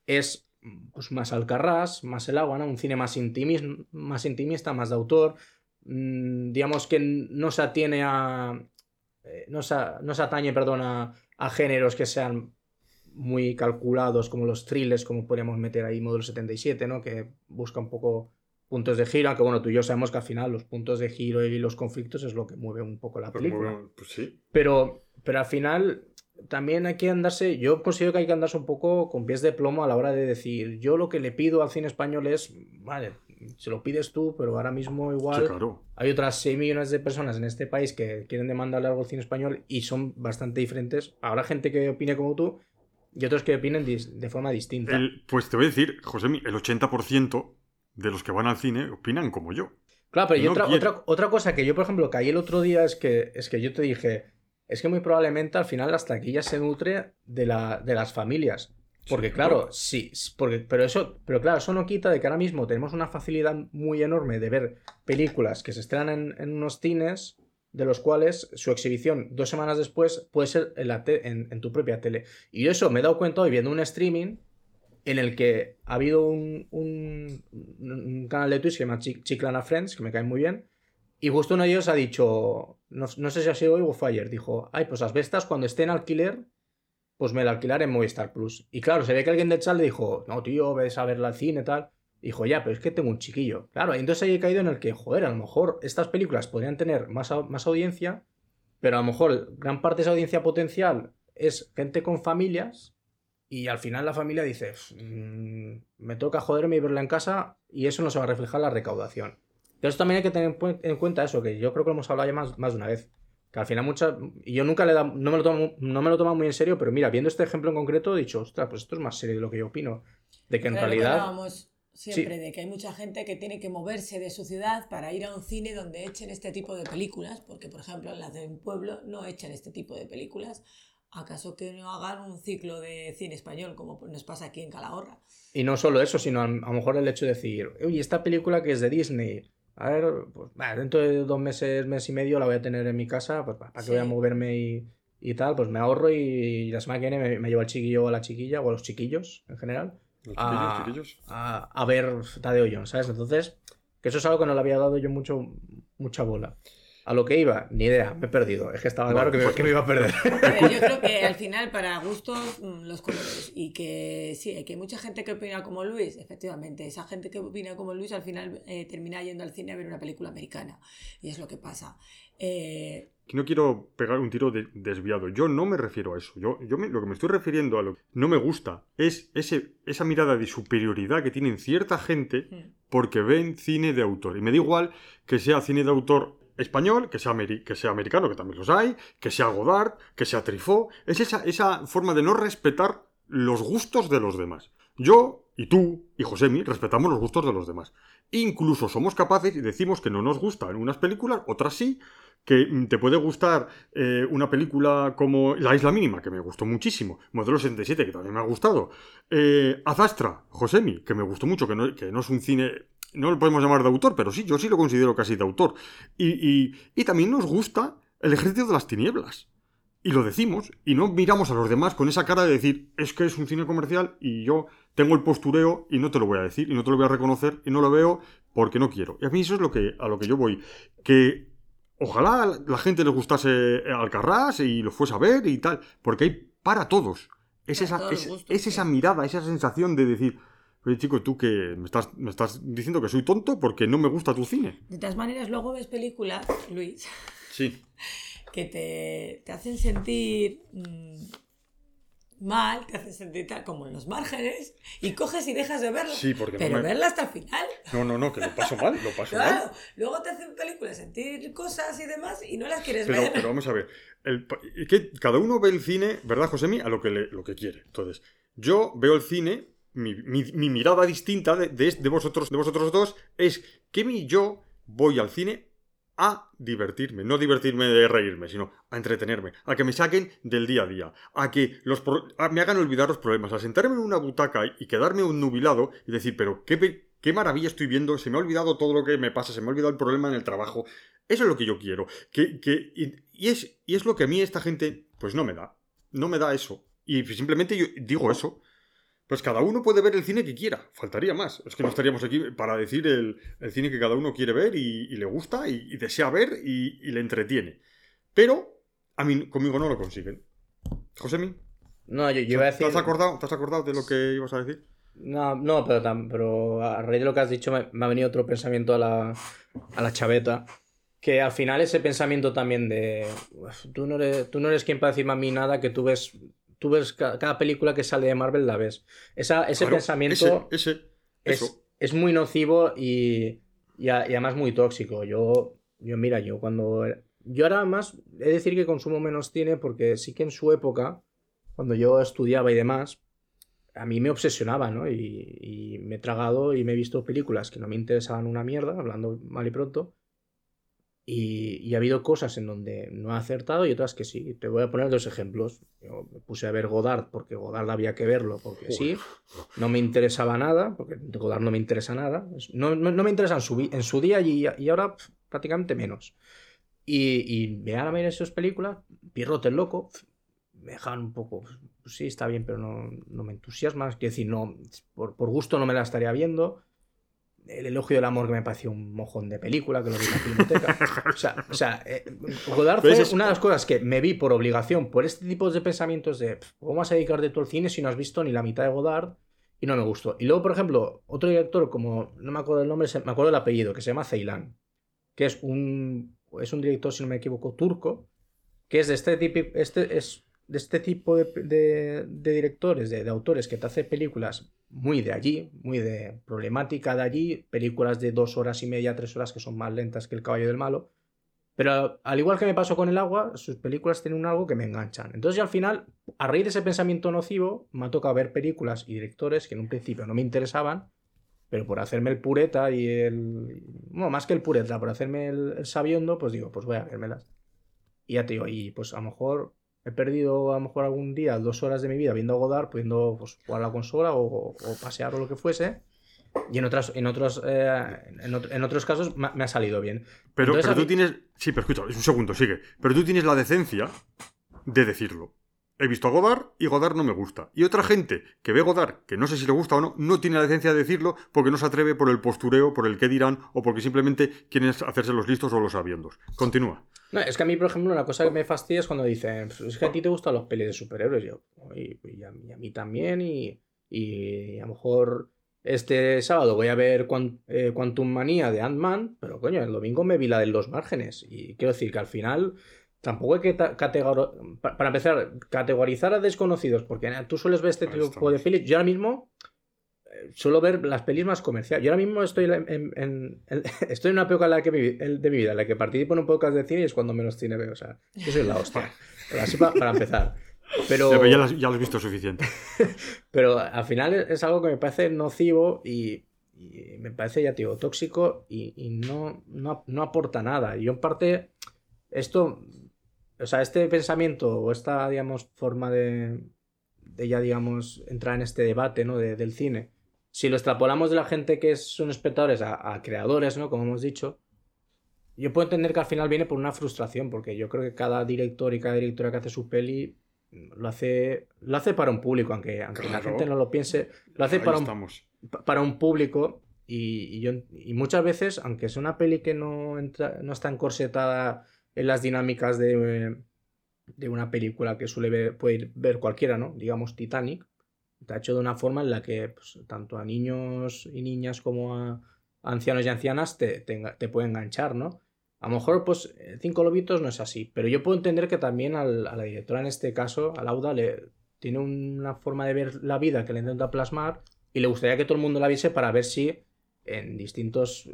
es pues, más Alcarrás, más el agua, ¿no? Un cine más, intimis- más intimista, más de autor. Mm, digamos que no se atiene a. eh, no, se, no se atañe, perdón, a, a géneros que sean muy calculados, como los thrillers, como podríamos meter ahí Modelo 77, ¿no? Que busca un poco puntos de giro, aunque bueno, tú y yo sabemos que al final los puntos de giro y los conflictos es lo que mueve un poco la Pues, película. bien, pues sí. Pero, pero al final también hay que andarse, yo considero que hay que andarse un poco con pies de plomo a la hora de decir, yo lo que le pido al cine español es, vale, se lo pides tú, pero ahora mismo igual Sí, claro. hay otras 6 millones de personas en este país que quieren demandarle algo al cine español y son bastante diferentes. Habrá gente que opine como tú y otros que opinen de forma distinta. El- pues te voy a decir, José, el 80% de los que van al cine opinan como yo. Claro, pero otra, otra, otra cosa que yo, por ejemplo, caí el otro día es que, es que yo te dije, es que muy probablemente al final las taquillas se nutre de, la, de las familias. Porque Sí, claro, sí, porque, pero eso, pero claro, eso no quita de que ahora mismo tenemos una facilidad muy enorme de ver películas que se estrenan en, en unos cines, de los cuales su exhibición dos semanas después puede ser en, la en, tu propia tele. Y eso me he dado cuenta hoy viendo un streaming en el que ha habido un, un- canal de Twitch que se llama Chi- Chiclana Friends, que me cae muy bien, y justo uno de ellos ha dicho, no, no sé si ha sido hoy o fue ayer, dijo, ay, pues las bestas cuando esté en alquiler, pues me la alquilaré en Movistar Plus. Y claro, se ve que alguien del chat le dijo, no, tío, ves a verla al cine, tal. Dijo, ya, pero es que tengo un chiquillo. Claro, entonces ahí he caído en el que, joder, a lo mejor estas películas podrían tener más, más audiencia, pero a lo mejor gran parte de esa audiencia potencial es gente con familias y al final la familia dice, "Mm, me toca joderme y verla en casa y eso no se va a reflejar en la recaudación. Entonces también hay que tener en cuenta eso, que yo creo que lo hemos hablado ya más, más de una vez. Que al final muchas... Y yo nunca le da, no, me lo tomo, no me lo tomo muy en serio, pero mira, viendo este ejemplo en concreto he dicho, ostras, pues esto es más serio de lo que yo opino. De que en Claro, lo que siempre de que hay mucha gente que tiene que moverse de su ciudad para ir a un cine donde echen este tipo de películas, porque por ejemplo en las de un pueblo no echan este tipo de películas. ¿Acaso que no hagan un ciclo de cine español como nos pasa aquí en Calahorra? Y no solo eso, sino a, a lo mejor el hecho de decir, oye, esta película que es de Disney, a ver, pues dentro de dos meses, mes y medio la voy a tener en mi casa, pues para que Sí. voy a moverme y, y tal, pues me ahorro y la semana que viene me, me llevo al chiquillo o a la chiquilla o a los chiquillos en general Chiquillos, chiquillos. a, a ver Tadeo Jones, ¿sabes? Entonces, que eso es algo que no le había dado yo mucho, mucha bola. A lo que iba, ni idea, me he perdido. Es que estaba claro que me, que me iba a perder. A ver, yo creo que al final, para gustos, mm, los colores. Y que sí, que hay mucha gente que opina como Luis, efectivamente. Esa gente que opina como Luis al final eh, termina yendo al cine a ver una película americana. Y es lo que pasa. Eh, Que no quiero pegar un tiro de- desviado. Yo no me refiero a eso. Yo, yo me- lo que me estoy refiriendo a lo que no me gusta es ese, esa mirada de superioridad que tienen cierta gente porque ven cine de autor. Y me da igual que sea cine de autor español, que sea, que sea americano, que también los hay, que sea Godard, que sea Truffaut. Es esa, esa forma de no respetar los gustos de los demás. Yo y tú y Josemi respetamos los gustos de los demás. Incluso somos capaces y decimos que no nos gustan unas películas, otras sí, que te puede gustar eh, una película como La Isla Mínima, que me gustó muchísimo, Modelo 67, que también me ha gustado, eh, Azastra, Josemi, que me gustó mucho, que no, que no es un cine, no lo podemos llamar de autor, pero sí, yo sí lo considero casi de autor. Y también nos gusta El Ejército de las Tinieblas. Y lo decimos, y no miramos a los demás con esa cara de decir, es que es un cine comercial y yo tengo el postureo y no te lo voy a decir, y no te lo voy a reconocer, y no lo veo porque no quiero. Y a mí eso es lo que, a lo que yo voy. Que ojalá la gente les gustase Alcarrás y lo fuese a ver y tal, porque hay para todos. Es Para esa, todos los es, es esa mirada, esa sensación de decir, oye chico, tú que me estás, me estás diciendo que soy tonto porque no me gusta tu cine. de todas maneras, luego ves películas, Luis, Sí. que te, te hacen sentir mm, mal, te hacen sentir tal como en los márgenes, y coges y dejas de verla. Sí, porque no Pero me- verla hasta el final. No, no, no, que lo paso mal, lo paso mal. Claro, luego te hacen películas sentir cosas y demás y no las quieres Pero, ver. pero vamos a ver. El que cada uno ve el cine, ¿verdad, Josemi? A lo que, le- lo que quiere. Entonces, yo veo el cine, mi, mi- mi mirada distinta de, de, de vosotros, de vosotros dos es que mi, yo voy al cine a divertirme. No divertirme de reírme, sino a entretenerme. A que me saquen del día a día. A que los pro- me hagan olvidar los problemas. A sentarme en una butaca y, quedarme un nubilado y decir, pero qué, qué maravilla estoy viendo. Se me ha olvidado todo lo que me pasa. Se me ha olvidado el problema en el trabajo. Eso es lo que yo quiero. Que, que, y, y es, y es lo que a mí esta gente, pues no me da. No me da eso. Y simplemente yo digo eso. Pues cada uno puede ver el cine que quiera. Faltaría más. Es que no estaríamos aquí para decir el, el cine que cada uno quiere ver y, y le gusta y, y desea ver y, y le entretiene. Pero a mí conmigo no lo consiguen. Josemi, No, yo, yo iba a ¿te decir... has acordado, ¿te has acordado de lo que ibas a decir? No, no pero, pero a raíz de lo que has dicho me, me ha venido otro pensamiento a la, a la chaveta. Que al final ese pensamiento también de "Uf, tú no eres, tú no eres quien para decirme a mí nada, que tú ves, tú ves ca- cada, película que sale de Marvel la ves. Esa, ese Claro, pensamiento Ese, ese, es, es muy nocivo y, y, a- y además muy tóxico. Yo, yo, mira, yo cuando... Yo ahora más he de decir que consumo menos cine porque sí que en su época, cuando yo estudiaba y demás, a mí me obsesionaba, ¿no? Y, y me he tragado y me he visto películas que no me interesaban una mierda, hablando mal y pronto. Y, y ha habido cosas en donde no he acertado y otras que sí. Te voy a poner dos ejemplos. Yo me puse a ver Godard porque Godard había que verlo, porque sí. No me interesaba nada, porque Godard no me interesa nada. Es- No, no, no me interesa en su, en su día y, y ahora prácticamente menos. Y, y me van a ver esas películas, Pierrot el loco, me dejan un poco. pues sí, está bien, pero no, no me entusiasma. Quiero decir, no, por, por gusto no me la estaría viendo. El elogio del amor que me pareció un mojón de película, que lo vi en la filmoteca. O sea, o sea eh, Godard fue es- una de las cosas que me vi por obligación, por este tipo de pensamientos de "Pf, ¿cómo vas a dedicarte tú al cine si no has visto ni la mitad de Godard? Y no me gustó. Y luego, por ejemplo, otro director, como no me acuerdo el nombre, me acuerdo el apellido, que se llama Ceylan, que es un, es un director, si no me equivoco, turco, que es de este tipo, este, es de este tipo de, de- de directores, de, de autores, que te hace películas muy de allí, muy de problemática de allí, películas de dos horas y media, tres horas que son más lentas que El Caballo del Malo. Pero al igual que me pasó con el agua, sus películas tienen algo que me enganchan. Entonces, al final, a raíz de ese pensamiento nocivo, me ha tocado ver películas y directores que en un principio no me interesaban, pero por hacerme el pureta y el. Bueno, más que el pureta, por hacerme el, el pues digo, pues voy a vérmelas. Y ya te digo, y pues a lo mejor he perdido a lo mejor algún día dos horas de mi vida viendo Godard, pudiendo pues, jugar a la consola o, o pasear o lo que fuese. Y en, otras, en, otros, eh, en, otro- en otros casos me, ha- me ha salido bien. Pero, Entonces, pero a tú mí- tienes. Sí, pero escucha, un segundo, sigue. Pero tú tienes la decencia de decirlo. He visto a Godard y Godard no me gusta. Y otra gente que ve Godard, que no sé si le gusta o no, no tiene la decencia de decirlo porque no se atreve por el postureo, por el qué dirán o porque simplemente quieren hacerse los listos o los sabiendos. Continúa. No, es que a mí, por ejemplo, una cosa que me fastidia es cuando dicen, "Pues es que a ti te gustan los pelis de superhéroes. Yo, y, a, mí, también, y, y a lo mejor este sábado voy a ver eh, Quantum Manía de Ant-Man, pero coño, el domingo me vi la de los márgenes. Y quiero decir que al final tampoco hay que ta- categor- pa- para empezar, categorizar a desconocidos, porque tú sueles ver este Ahí tipo estamos. de pelis. Yo ahora mismo eh, suelo ver las pelis más comerciales. Yo ahora mismo estoy en, en- en- en- estoy en una época en la que mi de mi vida en la que participo en un podcast de cine y es cuando menos cine veo. O sea, yo soy la hostia. Pero así pa- para empezar. Pero, Ya, ya, lo has- ya lo has visto suficiente. pero al final es es algo que me parece nocivo y, y me parece, ya te digo, tóxico y, y no, no, no aporta nada. Y yo en parte, esto, o sea, este pensamiento o esta, digamos, forma de, de ya, digamos, entrar en este debate, ¿no? de- del cine, si lo extrapolamos de la gente que son espectadores a, a creadores, ¿no? Como hemos dicho, yo puedo entender que al final viene por una frustración, porque yo creo que cada director y cada directora que hace su peli lo hace, lo hace para un público, aunque, aunque la Claro. gente no lo piense, lo hace Ahí para un, estamos. para un público y, y yo, y muchas veces, aunque es una peli que no, entra, no está encorsetada en las dinámicas de, de una película que suele ver, puede ver cualquiera, ¿no? Digamos Titanic, está hecho de una forma en la que pues, tanto a niños y niñas como a, ancianos y ancianas te, te, puede enganchar, ¿no? A lo mejor, pues, eh, Cinco Lobitos no es así, pero yo puedo entender que también a la directora en este caso, a Lauda, le, tiene una forma de ver la vida que le intenta plasmar y le gustaría que todo el mundo la viese para ver si en distintos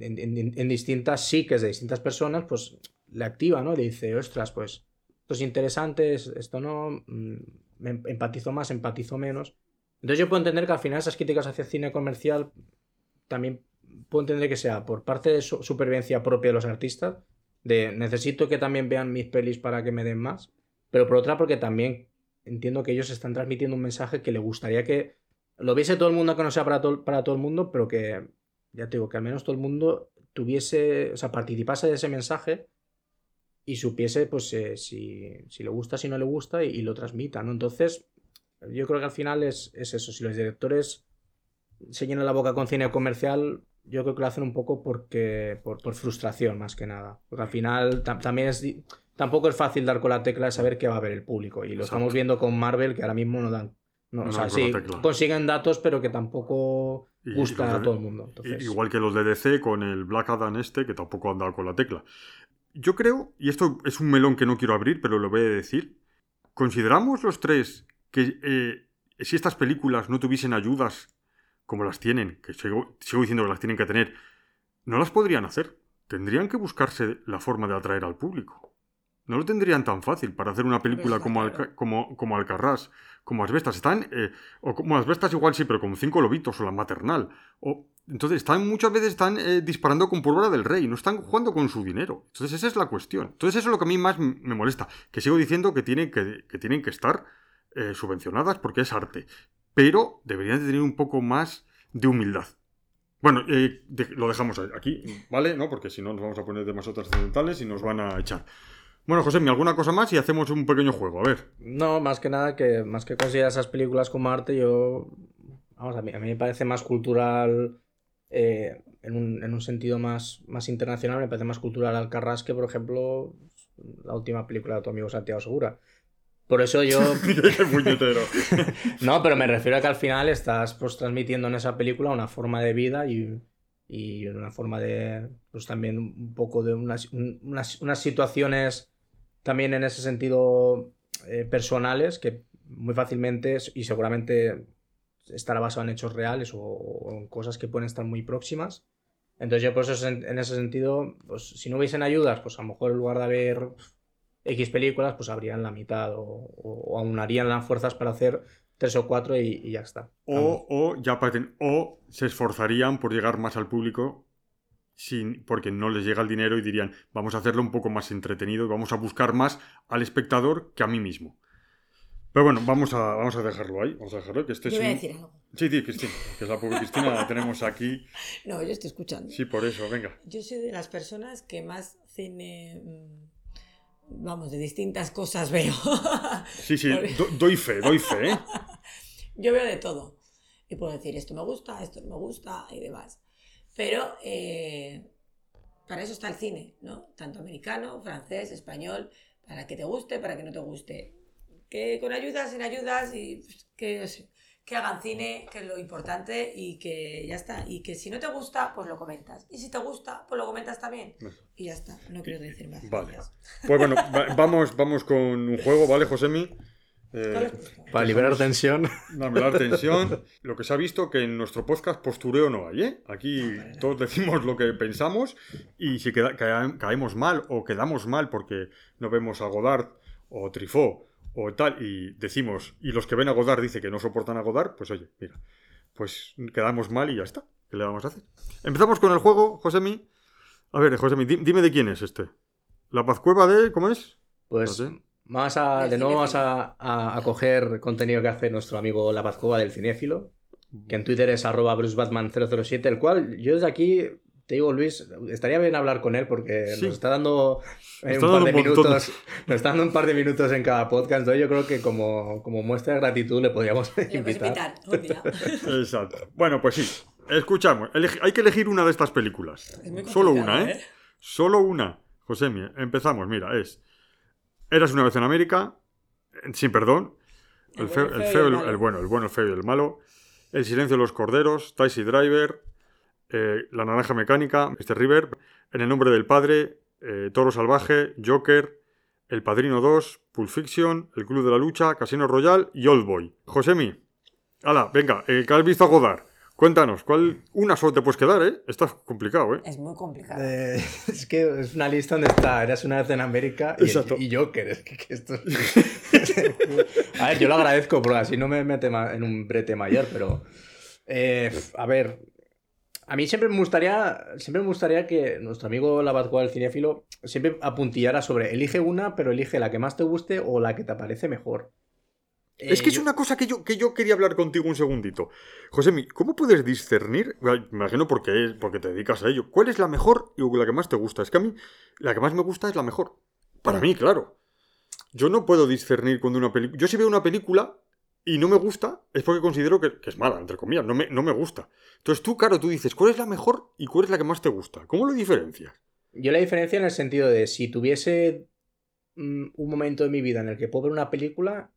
en, distintas psiques de distintas personas pues le activa no le dice ostras pues esto es interesante es- esto no mm, me em- empatizo más empatizo menos entonces yo puedo entender que al final esas críticas hacia cine comercial también puedo entender que sea por parte de su- supervivencia propia de los artistas de necesito que también vean mis pelis para que me den más pero por otra porque también entiendo que ellos están transmitiendo un mensaje que le gustaría que lo viese todo el mundo, que no sea para todo, para todo el mundo, pero que, ya te digo, que al menos todo el mundo tuviese, o sea, participase de ese mensaje y supiese, pues, eh, si, si le gusta, si no le gusta y, y lo transmita, ¿no? Entonces, yo creo que al final es, es eso. Si los directores se llenan la boca con cine comercial, yo creo que lo hacen un poco porque, por, por frustración, más que nada. Porque al final tam- también es... Tampoco es fácil dar con la tecla de saber qué va a ver el público. Y lo Exacto. estamos viendo con Marvel, que ahora mismo no dan No, No o sea, sí, consiguen datos, pero que tampoco Y- gusta y los a todo el mundo. Entonces, Igual que los de DC con el Black Adam este, que tampoco han dado con la tecla. Yo creo, y esto es un melón que no quiero abrir, pero lo voy a decir, ¿consideramos los tres que eh, si estas películas no tuviesen ayudas como las tienen, que sigo, sigo diciendo que las tienen que tener, no las podrían hacer? Tendrían que buscarse la forma de atraer al público. No lo tendrían tan fácil para hacer una película como. Alca- como, como Alcarrás, como Asbestas. Están, eh, o como Asbestas igual sí, pero como Cinco Lobitos o La Maternal. Entonces, están, muchas veces están eh, disparando con pólvora del rey, no están jugando con su dinero. Entonces, esa es la cuestión. Entonces, eso es lo que a mí más me molesta. Que sigo diciendo que tienen que, que, tienen que estar eh, subvencionadas porque es arte. Pero deberían de tener un poco más de humildad. Bueno, eh, lo dejamos aquí, ¿vale? ¿No? Porque si no nos vamos a poner demasiado trascendentales y nos van a echar. Bueno, José, ¿alguna cosa más? Y hacemos un pequeño juego. A ver. No, más que nada, que más que considerar esas películas como arte, yo. Vamos, a mí, a mí me parece más cultural. eh, en, un, en un sentido más, más internacional, me parece más cultural Alcarrás que, por ejemplo, la última película de tu amigo Santiago Segura. Por eso yo. No, pero me refiero a que al final estás pues transmitiendo en esa película una forma de vida y, y una forma de. Pues también un poco de unas, un- unas, unas situaciones también en ese sentido eh, personales que muy fácilmente y seguramente estará basado en hechos reales o, o en cosas que pueden estar muy próximas. Entonces yo por eso en ese sentido, pues si no hubiesen ayudas, pues a lo mejor en lugar de haber X películas, pues habrían la mitad o, o, o aunarían las fuerzas para hacer tres o cuatro y, y ya está. O, o, ya parten- o se esforzarían por llegar más al público sin, porque no les llega el dinero y dirían, vamos a hacerlo un poco más entretenido y vamos a buscar más al espectador que a mí mismo. Pero bueno, vamos a, vamos a dejarlo ahí. Vamos a dejarlo, que este Yo es voy a un- decir algo. Sí, sí, Cristina, que es la pobre Cristina, la tenemos aquí. No, yo estoy escuchando. Sí, por eso, venga. Yo soy de las personas que más cine, mm, vamos, de distintas cosas veo. Sí, sí, do- doy fe, doy fe, ¿eh? Yo veo de todo. Y puedo decir, esto me gusta, esto no me gusta y demás. Pero eh, para eso está el cine, ¿no? Tanto americano, francés, español, para que te guste, para que no te guste. Que con ayudas, sin ayudas, y pues, que, que hagan cine, que es lo importante, y que ya está. Y que si no te gusta, pues lo comentas. Y si te gusta, pues lo comentas también. Y ya está, no quiero decir más. Vale. Gracias. Pues bueno, va- vamos, vamos con un juego, ¿vale, Josemi? Eh. Para liberar tensión. La tensión. Lo que se ha visto que en nuestro podcast postureo no hay, ¿eh? Aquí todos decimos lo que pensamos y si queda- caemos mal o quedamos mal porque no vemos a Godard o Trifó o tal y decimos, y los que ven a Godard dicen que no soportan a Godard, pues oye, mira, pues quedamos mal y ya está. ¿Qué le vamos a hacer? Empezamos con el juego, Josemi. A ver, Josemi, di- dime de quién es este. La Pazcueva de... ¿Cómo es? Pues No sé. Vamos a, de nuevo vamos cinéfilo. a, a- a coger contenido que hace nuestro amigo La Pazcova del Cinéfilo, que en Twitter es arroba brucebatman007, el cual yo desde aquí te digo, Luis, estaría bien hablar con él porque Sí. nos está dando eh, Está un dando par de un minutos, nos está dando un par de minutos en cada podcast, entonces yo creo que como, como muestra de gratitud le podríamos Le invitar. invitar un día. Exacto. Bueno, pues sí. Escuchamos. Hay que elegir una de estas películas. Es Solo una, ¿eh? Solo una. Josemi, empezamos. Mira, es. Eras una vez en América. Sin perdón. El, feo, el, feo, el, bueno, el bueno, el feo y el malo. El silencio de los corderos. Taxi Driver. eh, la naranja mecánica. Mr. River. En el nombre del padre. eh, Toro salvaje. Joker. El Padrino 2. Pulp Fiction. El Club de la Lucha. Casino Royal. Y Old Boy. Josemi. Hala, venga, eh, que has visto a Godard. Cuéntanos, ¿cuál una solo te puedes quedar, eh? Está complicado, eh. Es muy complicado. Eh, es que es una lista donde está Eras una vez en América y, Exacto. y Joker. Es que, que esto a ver, yo lo agradezco porque así no me mete en un brete mayor, pero. eh, a ver. A mí siempre me gustaría. Siempre me gustaría que nuestro amigo Labazcoa del cinéfilo siempre apuntillara sobre elige una, pero elige la que más te guste o la que te parece mejor. Es que Eh, es yo- una cosa que yo, que yo quería hablar contigo un segundito. José, ¿cómo puedes discernir? Me imagino porque, porque te dedicas a ello. ¿Cuál es la mejor y la que más te gusta? Es que a mí la que más me gusta es la mejor. Para mí, claro. Yo no puedo discernir cuando una película... Yo si veo una película y no me gusta, es porque considero que, que es mala, entre comillas, no me, no me gusta. Entonces tú, claro, tú dices, ¿cuál es la mejor y cuál es la que más te gusta? ¿Cómo lo diferencias? Yo la diferencia en el sentido de si tuviese mm, un momento de mi vida en el que puedo ver una película,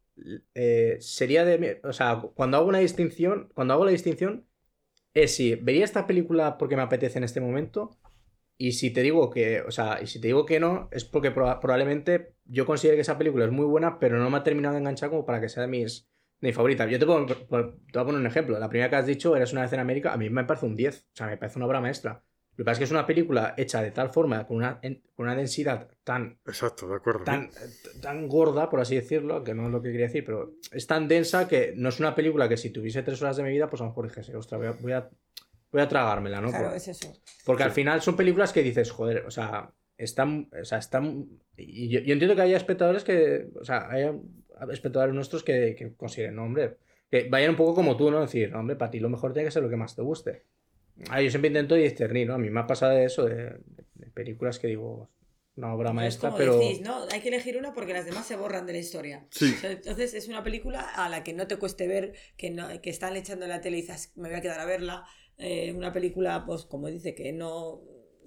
eh, sería de. O sea, cuando hago una distinción, cuando hago la distinción, es si vería esta película porque me apetece en este momento. Y si te digo que, o sea, y si te digo que no, es porque proba- probablemente yo considero que esa película es muy buena, pero no me ha terminado de enganchar como para que sea de mis, de mis favoritas. Yo te, por- te voy a poner un ejemplo. La primera que has dicho, Eres una vez en América, a mí me parece un 10. O sea, me parece una obra maestra. Lo que pasa es que es una película hecha de tal forma, con una, en- con una densidad tan Exacto, de acuerdo. tan, tan gorda, por así decirlo, que no es lo que quería decir, pero es tan densa que no es una película que si tuviese tres horas de mi vida, pues a lo mejor dijese, ostras, voy a, voy a, voy a tragármela, ¿no? Claro, Por- es eso. porque Sí. al final son películas que dices, joder, o sea, están, o sea, están, y yo, yo entiendo que haya espectadores que, o sea, haya espectadores nuestros que, que consiguen, no, hombre, que vayan un poco como tú, ¿no? Decir, no, hombre, para ti lo mejor tiene que ser lo que más te guste. Ah, yo siempre intento discernir, ¿no? A mí me ha pasado de eso, de, de películas que digo, una obra Es maestra, pero... decís, ¿no? Hay que elegir una porque las demás se borran de la historia. Sí. O sea, Entonces es una película a la que no te cueste ver, que, no, que están echando en la tele y dices, me voy a quedar a verla. Eh, una película, pues como dice, que no.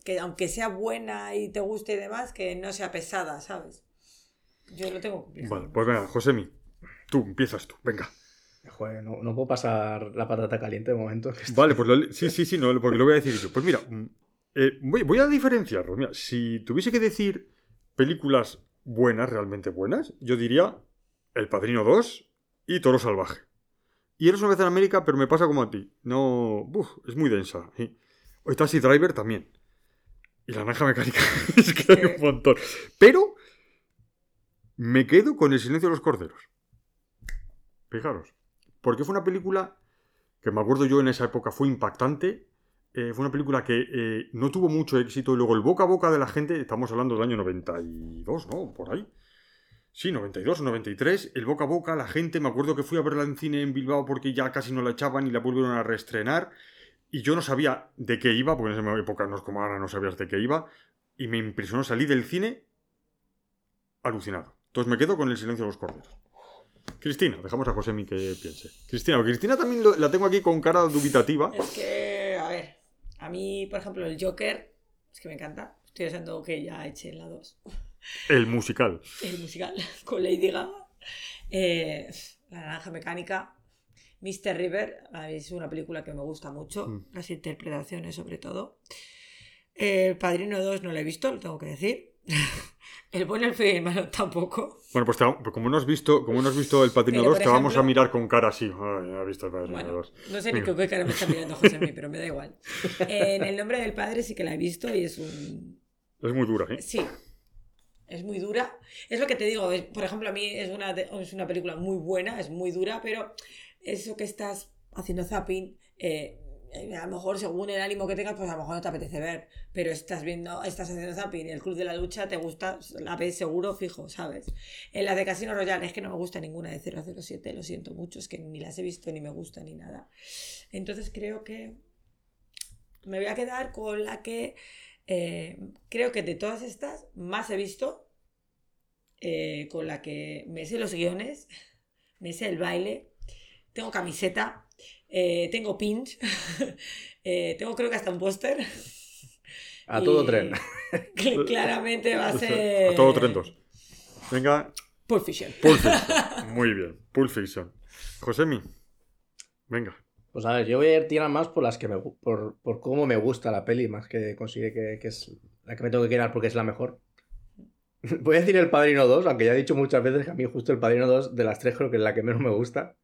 que aunque sea buena y te guste y demás, que no sea pesada, ¿sabes? Yo lo tengo. Vale, pues venga, Josemi, tú, empiezas tú, venga. Joder, no, no puedo pasar la patata caliente de momento. que Vale, pues lo- sí, sí, sí, no, porque lo voy a decir yo. Pues mira, mm, eh, voy, voy a diferenciarlo. Mira, si tuviese que decir películas buenas, realmente buenas, yo diría El Padrino 2 y Toro Salvaje. Y eres una vez en América, pero me pasa como a ti. No, uf, es muy densa. ¿sí? O Taxi Driver también. Y La Naranja Mecánica. es que hay un montón. Pero me quedo con El Silencio de los Corderos. Fijaros. Porque fue una película que me acuerdo yo en esa época fue impactante. Eh, fue una película que eh, no tuvo mucho éxito y luego el boca a boca de la gente, estamos hablando del año 92, ¿no? Por ahí. Sí, 92, 93, el boca a boca, la gente, me acuerdo que fui a verla en cine en Bilbao porque ya casi no la echaban y la volvieron a reestrenar y yo no sabía de qué iba, porque en esa época no es como ahora, no sabías de qué iba y me impresionó, salí del cine alucinado. Entonces me quedo con el silencio de los corderos. Cristina, dejamos a Josemi que piense. Cristina, Cristina también lo- la tengo aquí con cara dubitativa. Es que, a ver, a mí, por ejemplo, el Joker, es que me encanta. Estoy deseando que ya echen la 2. El musical. el musical con Lady Gaga. Eh, la naranja mecánica. Mr. River es una película que me gusta mucho, Mm. las interpretaciones sobre todo. El Padrino 2 no lo he visto, lo tengo que decir. El bueno, el feo y el malo tampoco. Bueno, pues, pues como no has visto, como no has visto el Padrino Pero, 2, por te vamos a mirar con cara así. Ay, ha visto el Padrino Bueno, 2. no sé ni qué cara me está mirando José a mí, pero me da igual. En El nombre del padre sí que la he visto y es un, Es muy dura, ¿eh? Sí. Es muy dura. Es lo que te digo. es- por ejemplo, a mí es una, es una película muy buena, es muy dura, pero eso que estás haciendo zapping, eh, a lo mejor según el ánimo que tengas, pues a lo mejor no te apetece ver. Pero estás viendo, estás haciendo zapping el Club de la Lucha te gusta, la ves seguro, fijo, ¿sabes? En las de Casino Royale es que no me gusta ninguna de 007, lo siento mucho, es que ni las he visto, ni me gusta, ni nada. Entonces creo que me voy a quedar con la que eh, creo que de todas estas más he visto, eh, con la que me sé los guiones, me sé el baile, tengo camiseta, eh, tengo pins, eh, tengo creo que hasta un póster. A Y todo tren. cl- Claramente va a ser... A todo tren 2. Venga, Pulp Fiction. Pulp Fiction. Muy bien, Pulp Fiction. Josemi, venga. Pues a ver, yo voy a ir tirando más por las que me por, por cómo me gusta la peli, más que consigue que, que es la que me tengo que quedar porque es la mejor. Voy a decir el Padrino 2, aunque ya he dicho muchas veces que a mí justo el Padrino 2 de las tres creo que es la que menos me gusta.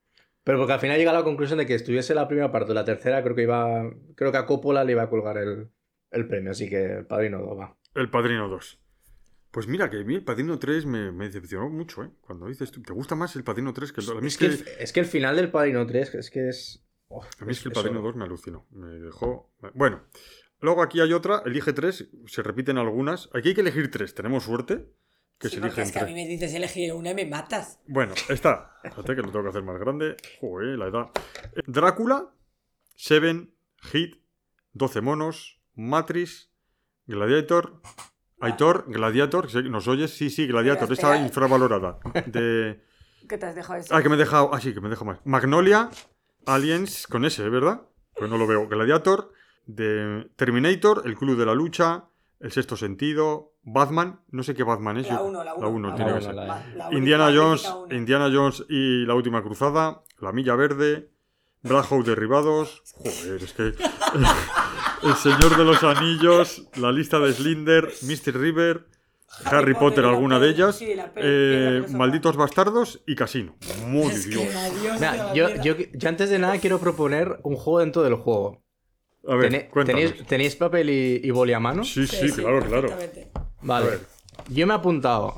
Pero porque al final llega a la conclusión de que estuviese la primera parte o la tercera, creo que iba. Creo que a Coppola le iba a colgar el, el premio, así que el Padrino 2 va. El Padrino 2. Pues mira, que a mí el Padrino 3 me, me decepcionó mucho, ¿eh? Cuando dices tú, ¿te gusta más el Padrino 3 que el 2? A mí Es es que, el, es que el final del Padrino 3 es que es. oh, a mí es que el eso- Padrino 2 me alucinó. Me dejó... Bueno, luego aquí hay otra, elige 3, se repiten algunas. Aquí hay que elegir 3, tenemos suerte. Que Sí, se eligen es que a mí me dices elegir una y me matas. Bueno, está. Espérate que lo tengo que hacer más grande. Joder, la edad. Drácula, Seven, Hit, 12 monos, Matrix, Gladiator, Aitor, Gladiator. ¿nos oyes? Sí, sí, Gladiator, está infravalorada. De... ¿Qué te has dejado eso? Ah, que me he dejado, ah, sí, que me he dejado más. Magnolia, Aliens, con ese, ¿verdad? Pues no lo veo. Gladiator, de Terminator, El Club de la Lucha, El sexto sentido, Batman, no sé qué Batman es. La uno, la uno. uno La tiene uno, que ser. la- La- la única Indiana Jones. Indiana Jones y la última cruzada, La Milla Verde, Black Hawk Derribados. Joder, es que. El Señor de los Anillos, La lista de Slinder, Misty River, Harry, Potter, alguna de ellas, sí, la peli- eh. Malditos Bastardos y Casino. Muy Es Dios. Mira, yo, yo, yo antes de nada quiero proponer un juego dentro del juego. A ver, Tené-. ¿tenéis, ¿Tenéis papel y, y boli a mano? Sí, sí, claro, claro. perfectamente. Vale. Yo me he apuntado.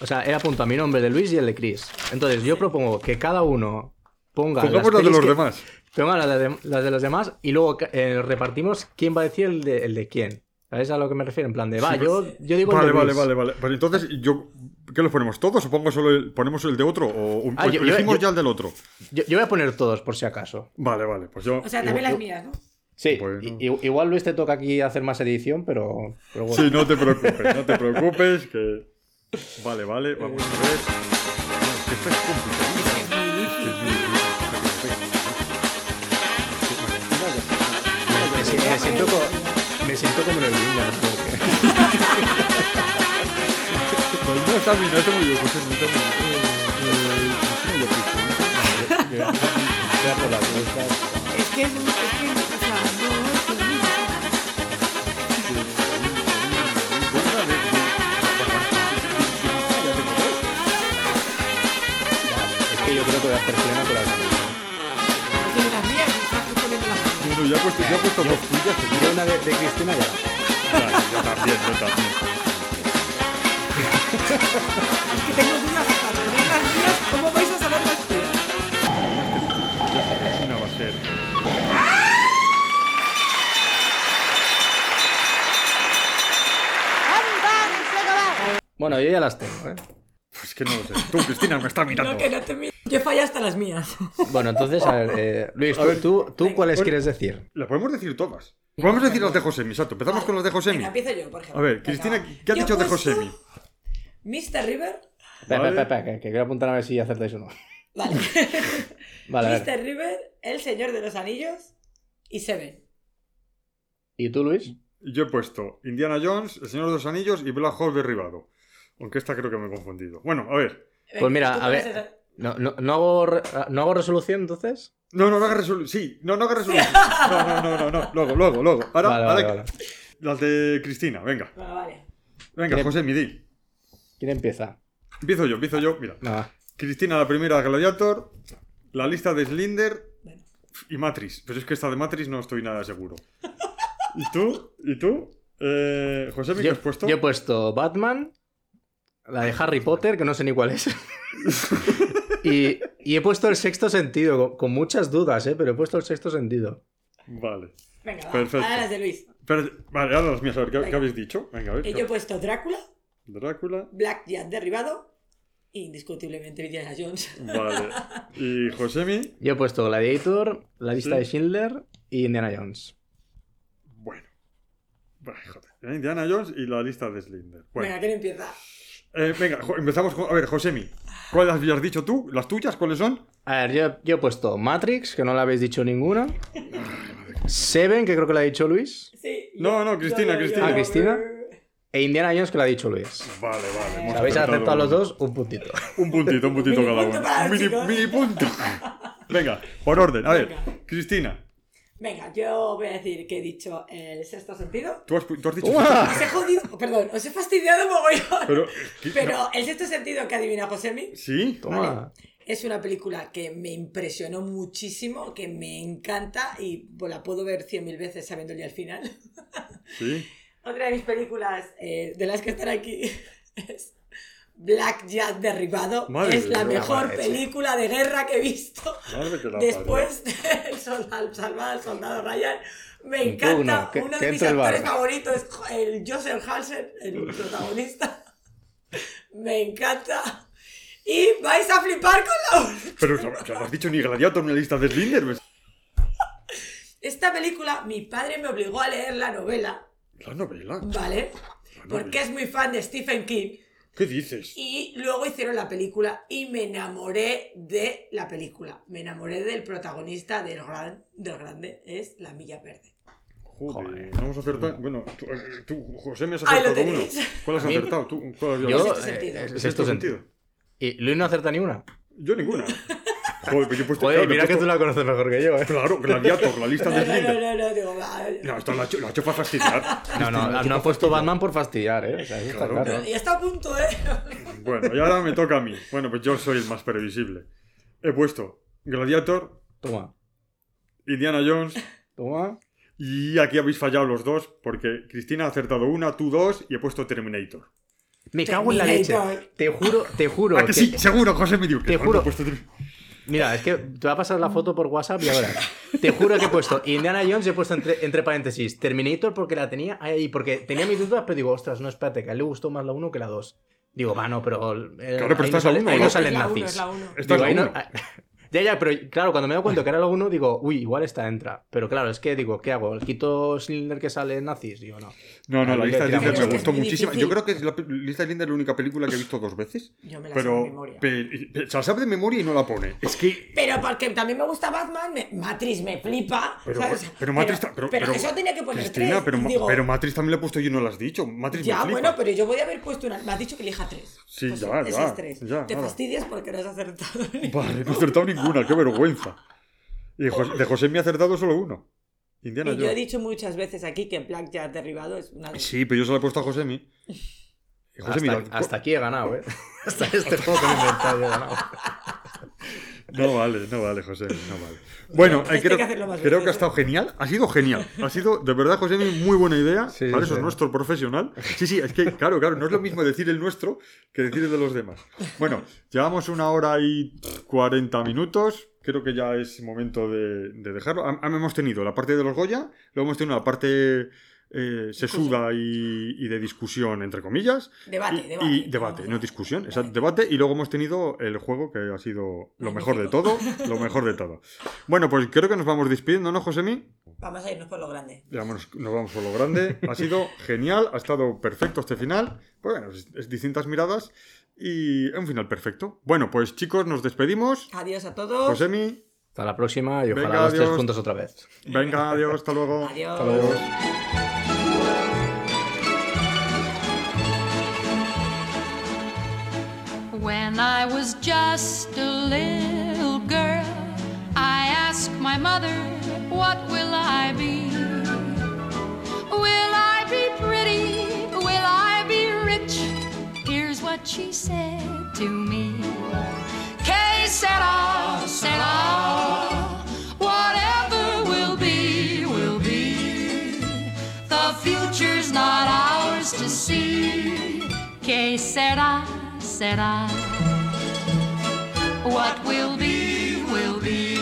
O sea, he apuntado mi nombre de Luis y el de Chris. Entonces, yo propongo que cada uno ponga. Pongamos las la de los que- demás. Ponga las de, las de los demás y luego eh, repartimos quién va a decir el de, el de quién. ¿Sabes a lo que me refiero? En plan de, va, Sí, yo, yo digo Vale, el de vale, Luis. vale, vale. Pues entonces, yo, ¿qué los ponemos todos o pongo solo el, ponemos el de otro? ¿O, o Ah, yo- yo- elegimos yo- ya el del otro? Yo, yo voy a poner todos, por si acaso. Vale, vale. Pues yo. O sea, también las mías, ¿no? Sí, Bueno. igual Luis te toca aquí hacer más edición, pero, pero bueno. Sí, no te preocupes, no te preocupes, que... Vale, vale, vamos a ver... No, es que esto es complicadísimo. Es muy difícil. Es muy difícil. Me, si- me siento, co- me siento como en el Windows. no sé por qué. No, no, está bien, no está muy bien, José, no está muy bien. Es que es, un- es que, Es yo a hacer plena con las mías, estás. No, no, ya he puesto, ya he puesto dos tuyas. Yo una de, de Cristina ya. Vale, yo también, yo también. Es que tengo dudas hasta poner las mías, ¿cómo vais a saber las tuyas? Cristina va a ser... Bueno, yo ya las tengo, ¿eh? Que no lo sé. Tú, Cristina, me estás mirando. No, que no te miro. Yo fallé hasta las mías. Bueno, entonces, a ver, eh, Luis, A ¿tú, ver. tú, tú cuáles Bueno. quieres decir? Las podemos decir todas. Podemos decir las de Josemi, exacto. Empezamos con las de Josemi. Venga, empiezo yo, por ejemplo. A ver, Cristina. ¿qué has Yo dicho de Josemi? Mr. River. Espera, Vale. espera, que, que quiero apuntar a ver si acertáis o no. Vale. Vale. Mr. River, El Señor de los Anillos y Seven. ¿Y tú, Luis? Yo he puesto Indiana Jones, El Señor de los Anillos y Black Hole derribado. Aunque esta creo que me he confundido. Bueno, a ver. Pues mira, ¿tú a ver. ¿No, no, no, hago, re- ¿No hago resolución entonces? No, no, no haga resolución. Sí, no, no haga resolución. No, no, no, no, no. Luego, luego, luego. Ahora, Vale, ahora vale, las de Cristina, venga. Bueno, vale. Venga, Bien. José Midi. ¿Quién empieza? Empiezo yo, empiezo yo. Mira. Cristina, la primera Gladiator. La lista de Slinder. Bueno. Y Matrix. Pero es que esta de Matrix no estoy nada seguro. ¿Y tú? ¿Y tú? Eh, José, ¿qué Yo, has puesto? yo he puesto Batman, la de Harry Potter, que no sé ni cuál es. y, y he puesto el sexto sentido, con, con muchas dudas, ¿eh? pero he puesto el sexto sentido. Vale. Venga, va. Perfecto. Ahora las de Luis. Pero, vale, ahora las mías, a ver, ¿qué, habéis dicho? Venga, a ver. Eh, Yo he puesto Drácula, Drácula. Black Jack derribado indiscutiblemente Indiana Jones. Vale. ¿Y Josemi? Yo he puesto Gladiator, la lista Sí. de Schindler y Indiana Jones. Bueno. Vale, joder. Indiana Jones y la lista de Slinder. Bueno. Venga, ¿quién empieza? Eh, venga, empezamos con. A ver, Josemi. ¿Cuáles habías dicho tú? ¿Las tuyas? ¿Cuáles son? A ver, yo, yo he puesto Matrix, que no la habéis dicho ninguna. Seven, que creo que la ha dicho Luis. Sí. No, no, Cristina, Cristina. Ah, Cristina. E Indiana Jones, que la ha dicho Luis. Vale, vale. hemos habéis aceptado los dos, un puntito. Un puntito, un puntito cada uno. los mini, mini punto. Venga, por orden. A ver, Venga. Cristina, Venga, yo voy a decir que he dicho el sexto sentido. tú has, tú has dicho. ¡Uah! Os he jodido, perdón, os he fastidiado mogollón. Pero. Pero No. el sexto sentido que adivina Josemi ¿Sí? Toma. es una película que me impresionó muchísimo, que me encanta y pues, la puedo ver cien mil veces sabiendo ya el final. Sí. Otra de mis películas eh, de las que están aquí es Black Jack Derribado. Madre es la mejor película de guerra que he visto la después de Soldado, Salvar al Soldado Ryan. Me encanta. que- Uno que de mis actores favoritos es el Joseph Hansen, el protagonista. Me encanta. Y vais a flipar con la parió. Pero no, no has dicho ni Gladiator ni la lista de Slinder. Esta película, mi padre me obligó a leer la novela, La novela. ¿vale? Porque es muy fan de Stephen King. ¿Qué dices? Y luego hicieron la película y me enamoré de la película. Me enamoré del protagonista del, gran, del grande, es La Milla Verde. Joder, Joder. no hemos acertado. Bueno, tú, eh, tú, José, me has acertado uno. tenéis. ¿Cuál has A acertado? ¿Tú, ¿Cuál habías Yo, sexto eh, sentido. es ¿Sexto sexto sentido. ¿Y Luis no acerta ni una? Yo ninguna. Joder, pues yo he puesto. Joder, claro, mira que tú la conoces mejor que yo, ¿eh? Claro, Gladiator, la lista No, de no, no, no, no, digo, No, esto lo ha hecho, lo ha hecho para fastidiar. No, no, no ha puesto Batman por fastidiar, ¿eh? O sea, eso está Claro. claro. Y está a punto, ¿eh? Bueno, y ahora me toca a mí. Bueno, pues yo soy el más previsible. He puesto Gladiator, Toma, Indiana Jones. toma. Y aquí habéis fallado los dos, porque Cristina ha acertado una, tú dos, y he puesto Terminator. Me cago en la leche. Te juro, te juro. ¿A que que- sí? Seguro, José me dio que Te no, juro. no he puesto. Mira, es que te va a pasar la foto por WhatsApp y ahora. Te juro que he puesto Indiana Jones y he puesto entre, entre paréntesis Terminator porque la tenía ahí, porque tenía mis dudas, pero digo, ostras, no, espérate, que a él le gustó más la 1 que la 2. Digo, va, no, pero. eh, Claro, pero ahí esta no, sale- uno, ahí ¿no? salen nazis. ahí la no- uno. Ya, ya, pero claro, cuando me doy cuenta que era la 1, digo, uy, igual esta entra. Pero claro, es que digo, ¿qué hago? ¿El quito Cylinder que sale en nazis? Digo, no. No, no, la lista de tiramos. Linder Es me gustó muchísimo. Yo creo que es la lista de Linder es la única película que he visto dos veces. Yo me la sé de Pero, memoria. pe- pe- se la sabe de memoria y no la pone. Es que. Pero porque también me gusta Batman, me- Matrix me flipa. Pero, pero Matrix. Pero, pero eso tenía que poner Cristina, tres. pero, Digo, pero Matrix también le he puesto yo y no lo has dicho. Matrix ya, me flipa. bueno, pero yo voy a haber puesto una. Me has dicho que elija tres. Sí, Pues ya, esas ya, tres. ya, Te nada. fastidias porque no has acertado. Vale, no he acertado ninguna, qué vergüenza. Y de José, de José me ha acertado solo uno. Indiana Y yo he dicho muchas veces aquí que Black Jack derribado es una Sí, pero yo se lo he puesto a Josemi. Y José, Hasta, mira, hasta aquí he ganado, ¿eh? Hasta este juego que me he inventado he ganado. No vale, no vale, José, no vale. Bueno, eh, creo, hay que creo que ha ¿eh? estado genial. Ha sido genial. Ha sido, de verdad, José, muy buena idea. Sí, Para sí, eso es nuestro profesional. Sí, sí, es que, claro, claro, no es lo mismo decir el nuestro que decir el de los demás. Bueno, llevamos una hora y 40 minutos. Creo que ya es momento de, de dejarlo. Hemos tenido la parte de los Goya, luego hemos tenido la parte eh, sesuda y, y de discusión, entre comillas. Debate, y, debate. y debate, no discusión, es debate. Y luego hemos tenido el juego que ha sido lo mejor de todo, lo mejor de todo. Bueno, pues creo que nos vamos despidiendo, ¿no, Josemi? Vamos a irnos por lo grande. Ya, bueno, nos vamos por lo grande. Ha sido genial, ha estado perfecto este final. Pues bueno, es, es distintas miradas y un final perfecto. Bueno, pues chicos, nos despedimos. Adiós a todos. Josemi, Hasta la próxima y ojalá Venga, los tres adiós. juntos otra vez. venga, adiós, hasta luego. Adiós. Hasta luego. When I was just a little girl, I asked my mother, What will I be? Will I be pretty? Will I be rich? Here's what she said to me. Sera, sera. Whatever will be, will be. The future's not ours to see. Que sera, sera. What will be, will be.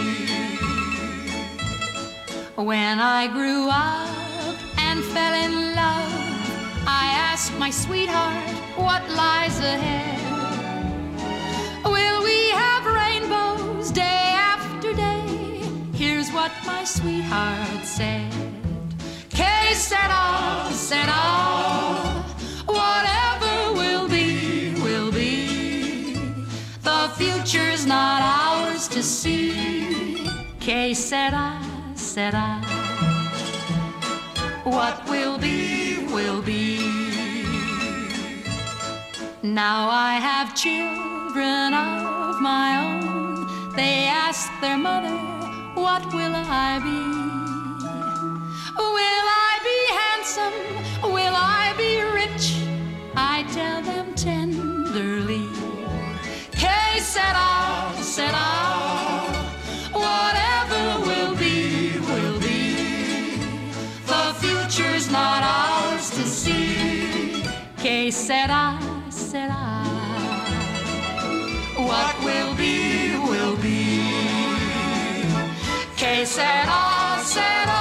When I grew up and fell in love, I asked my sweetheart what lies ahead. Will we have what my sweetheart said. Que said sera. Whatever will be, will be. The future's not ours to see. K said I, said I, What will be, will be. Now I have children of my own. They ask their mother, what will I be? Will I be handsome? Will I be rich? I tell them tenderly. K said I said I. Whatever will be, will be. The future's not ours to see. K said I said I. What will be, will be. será, será.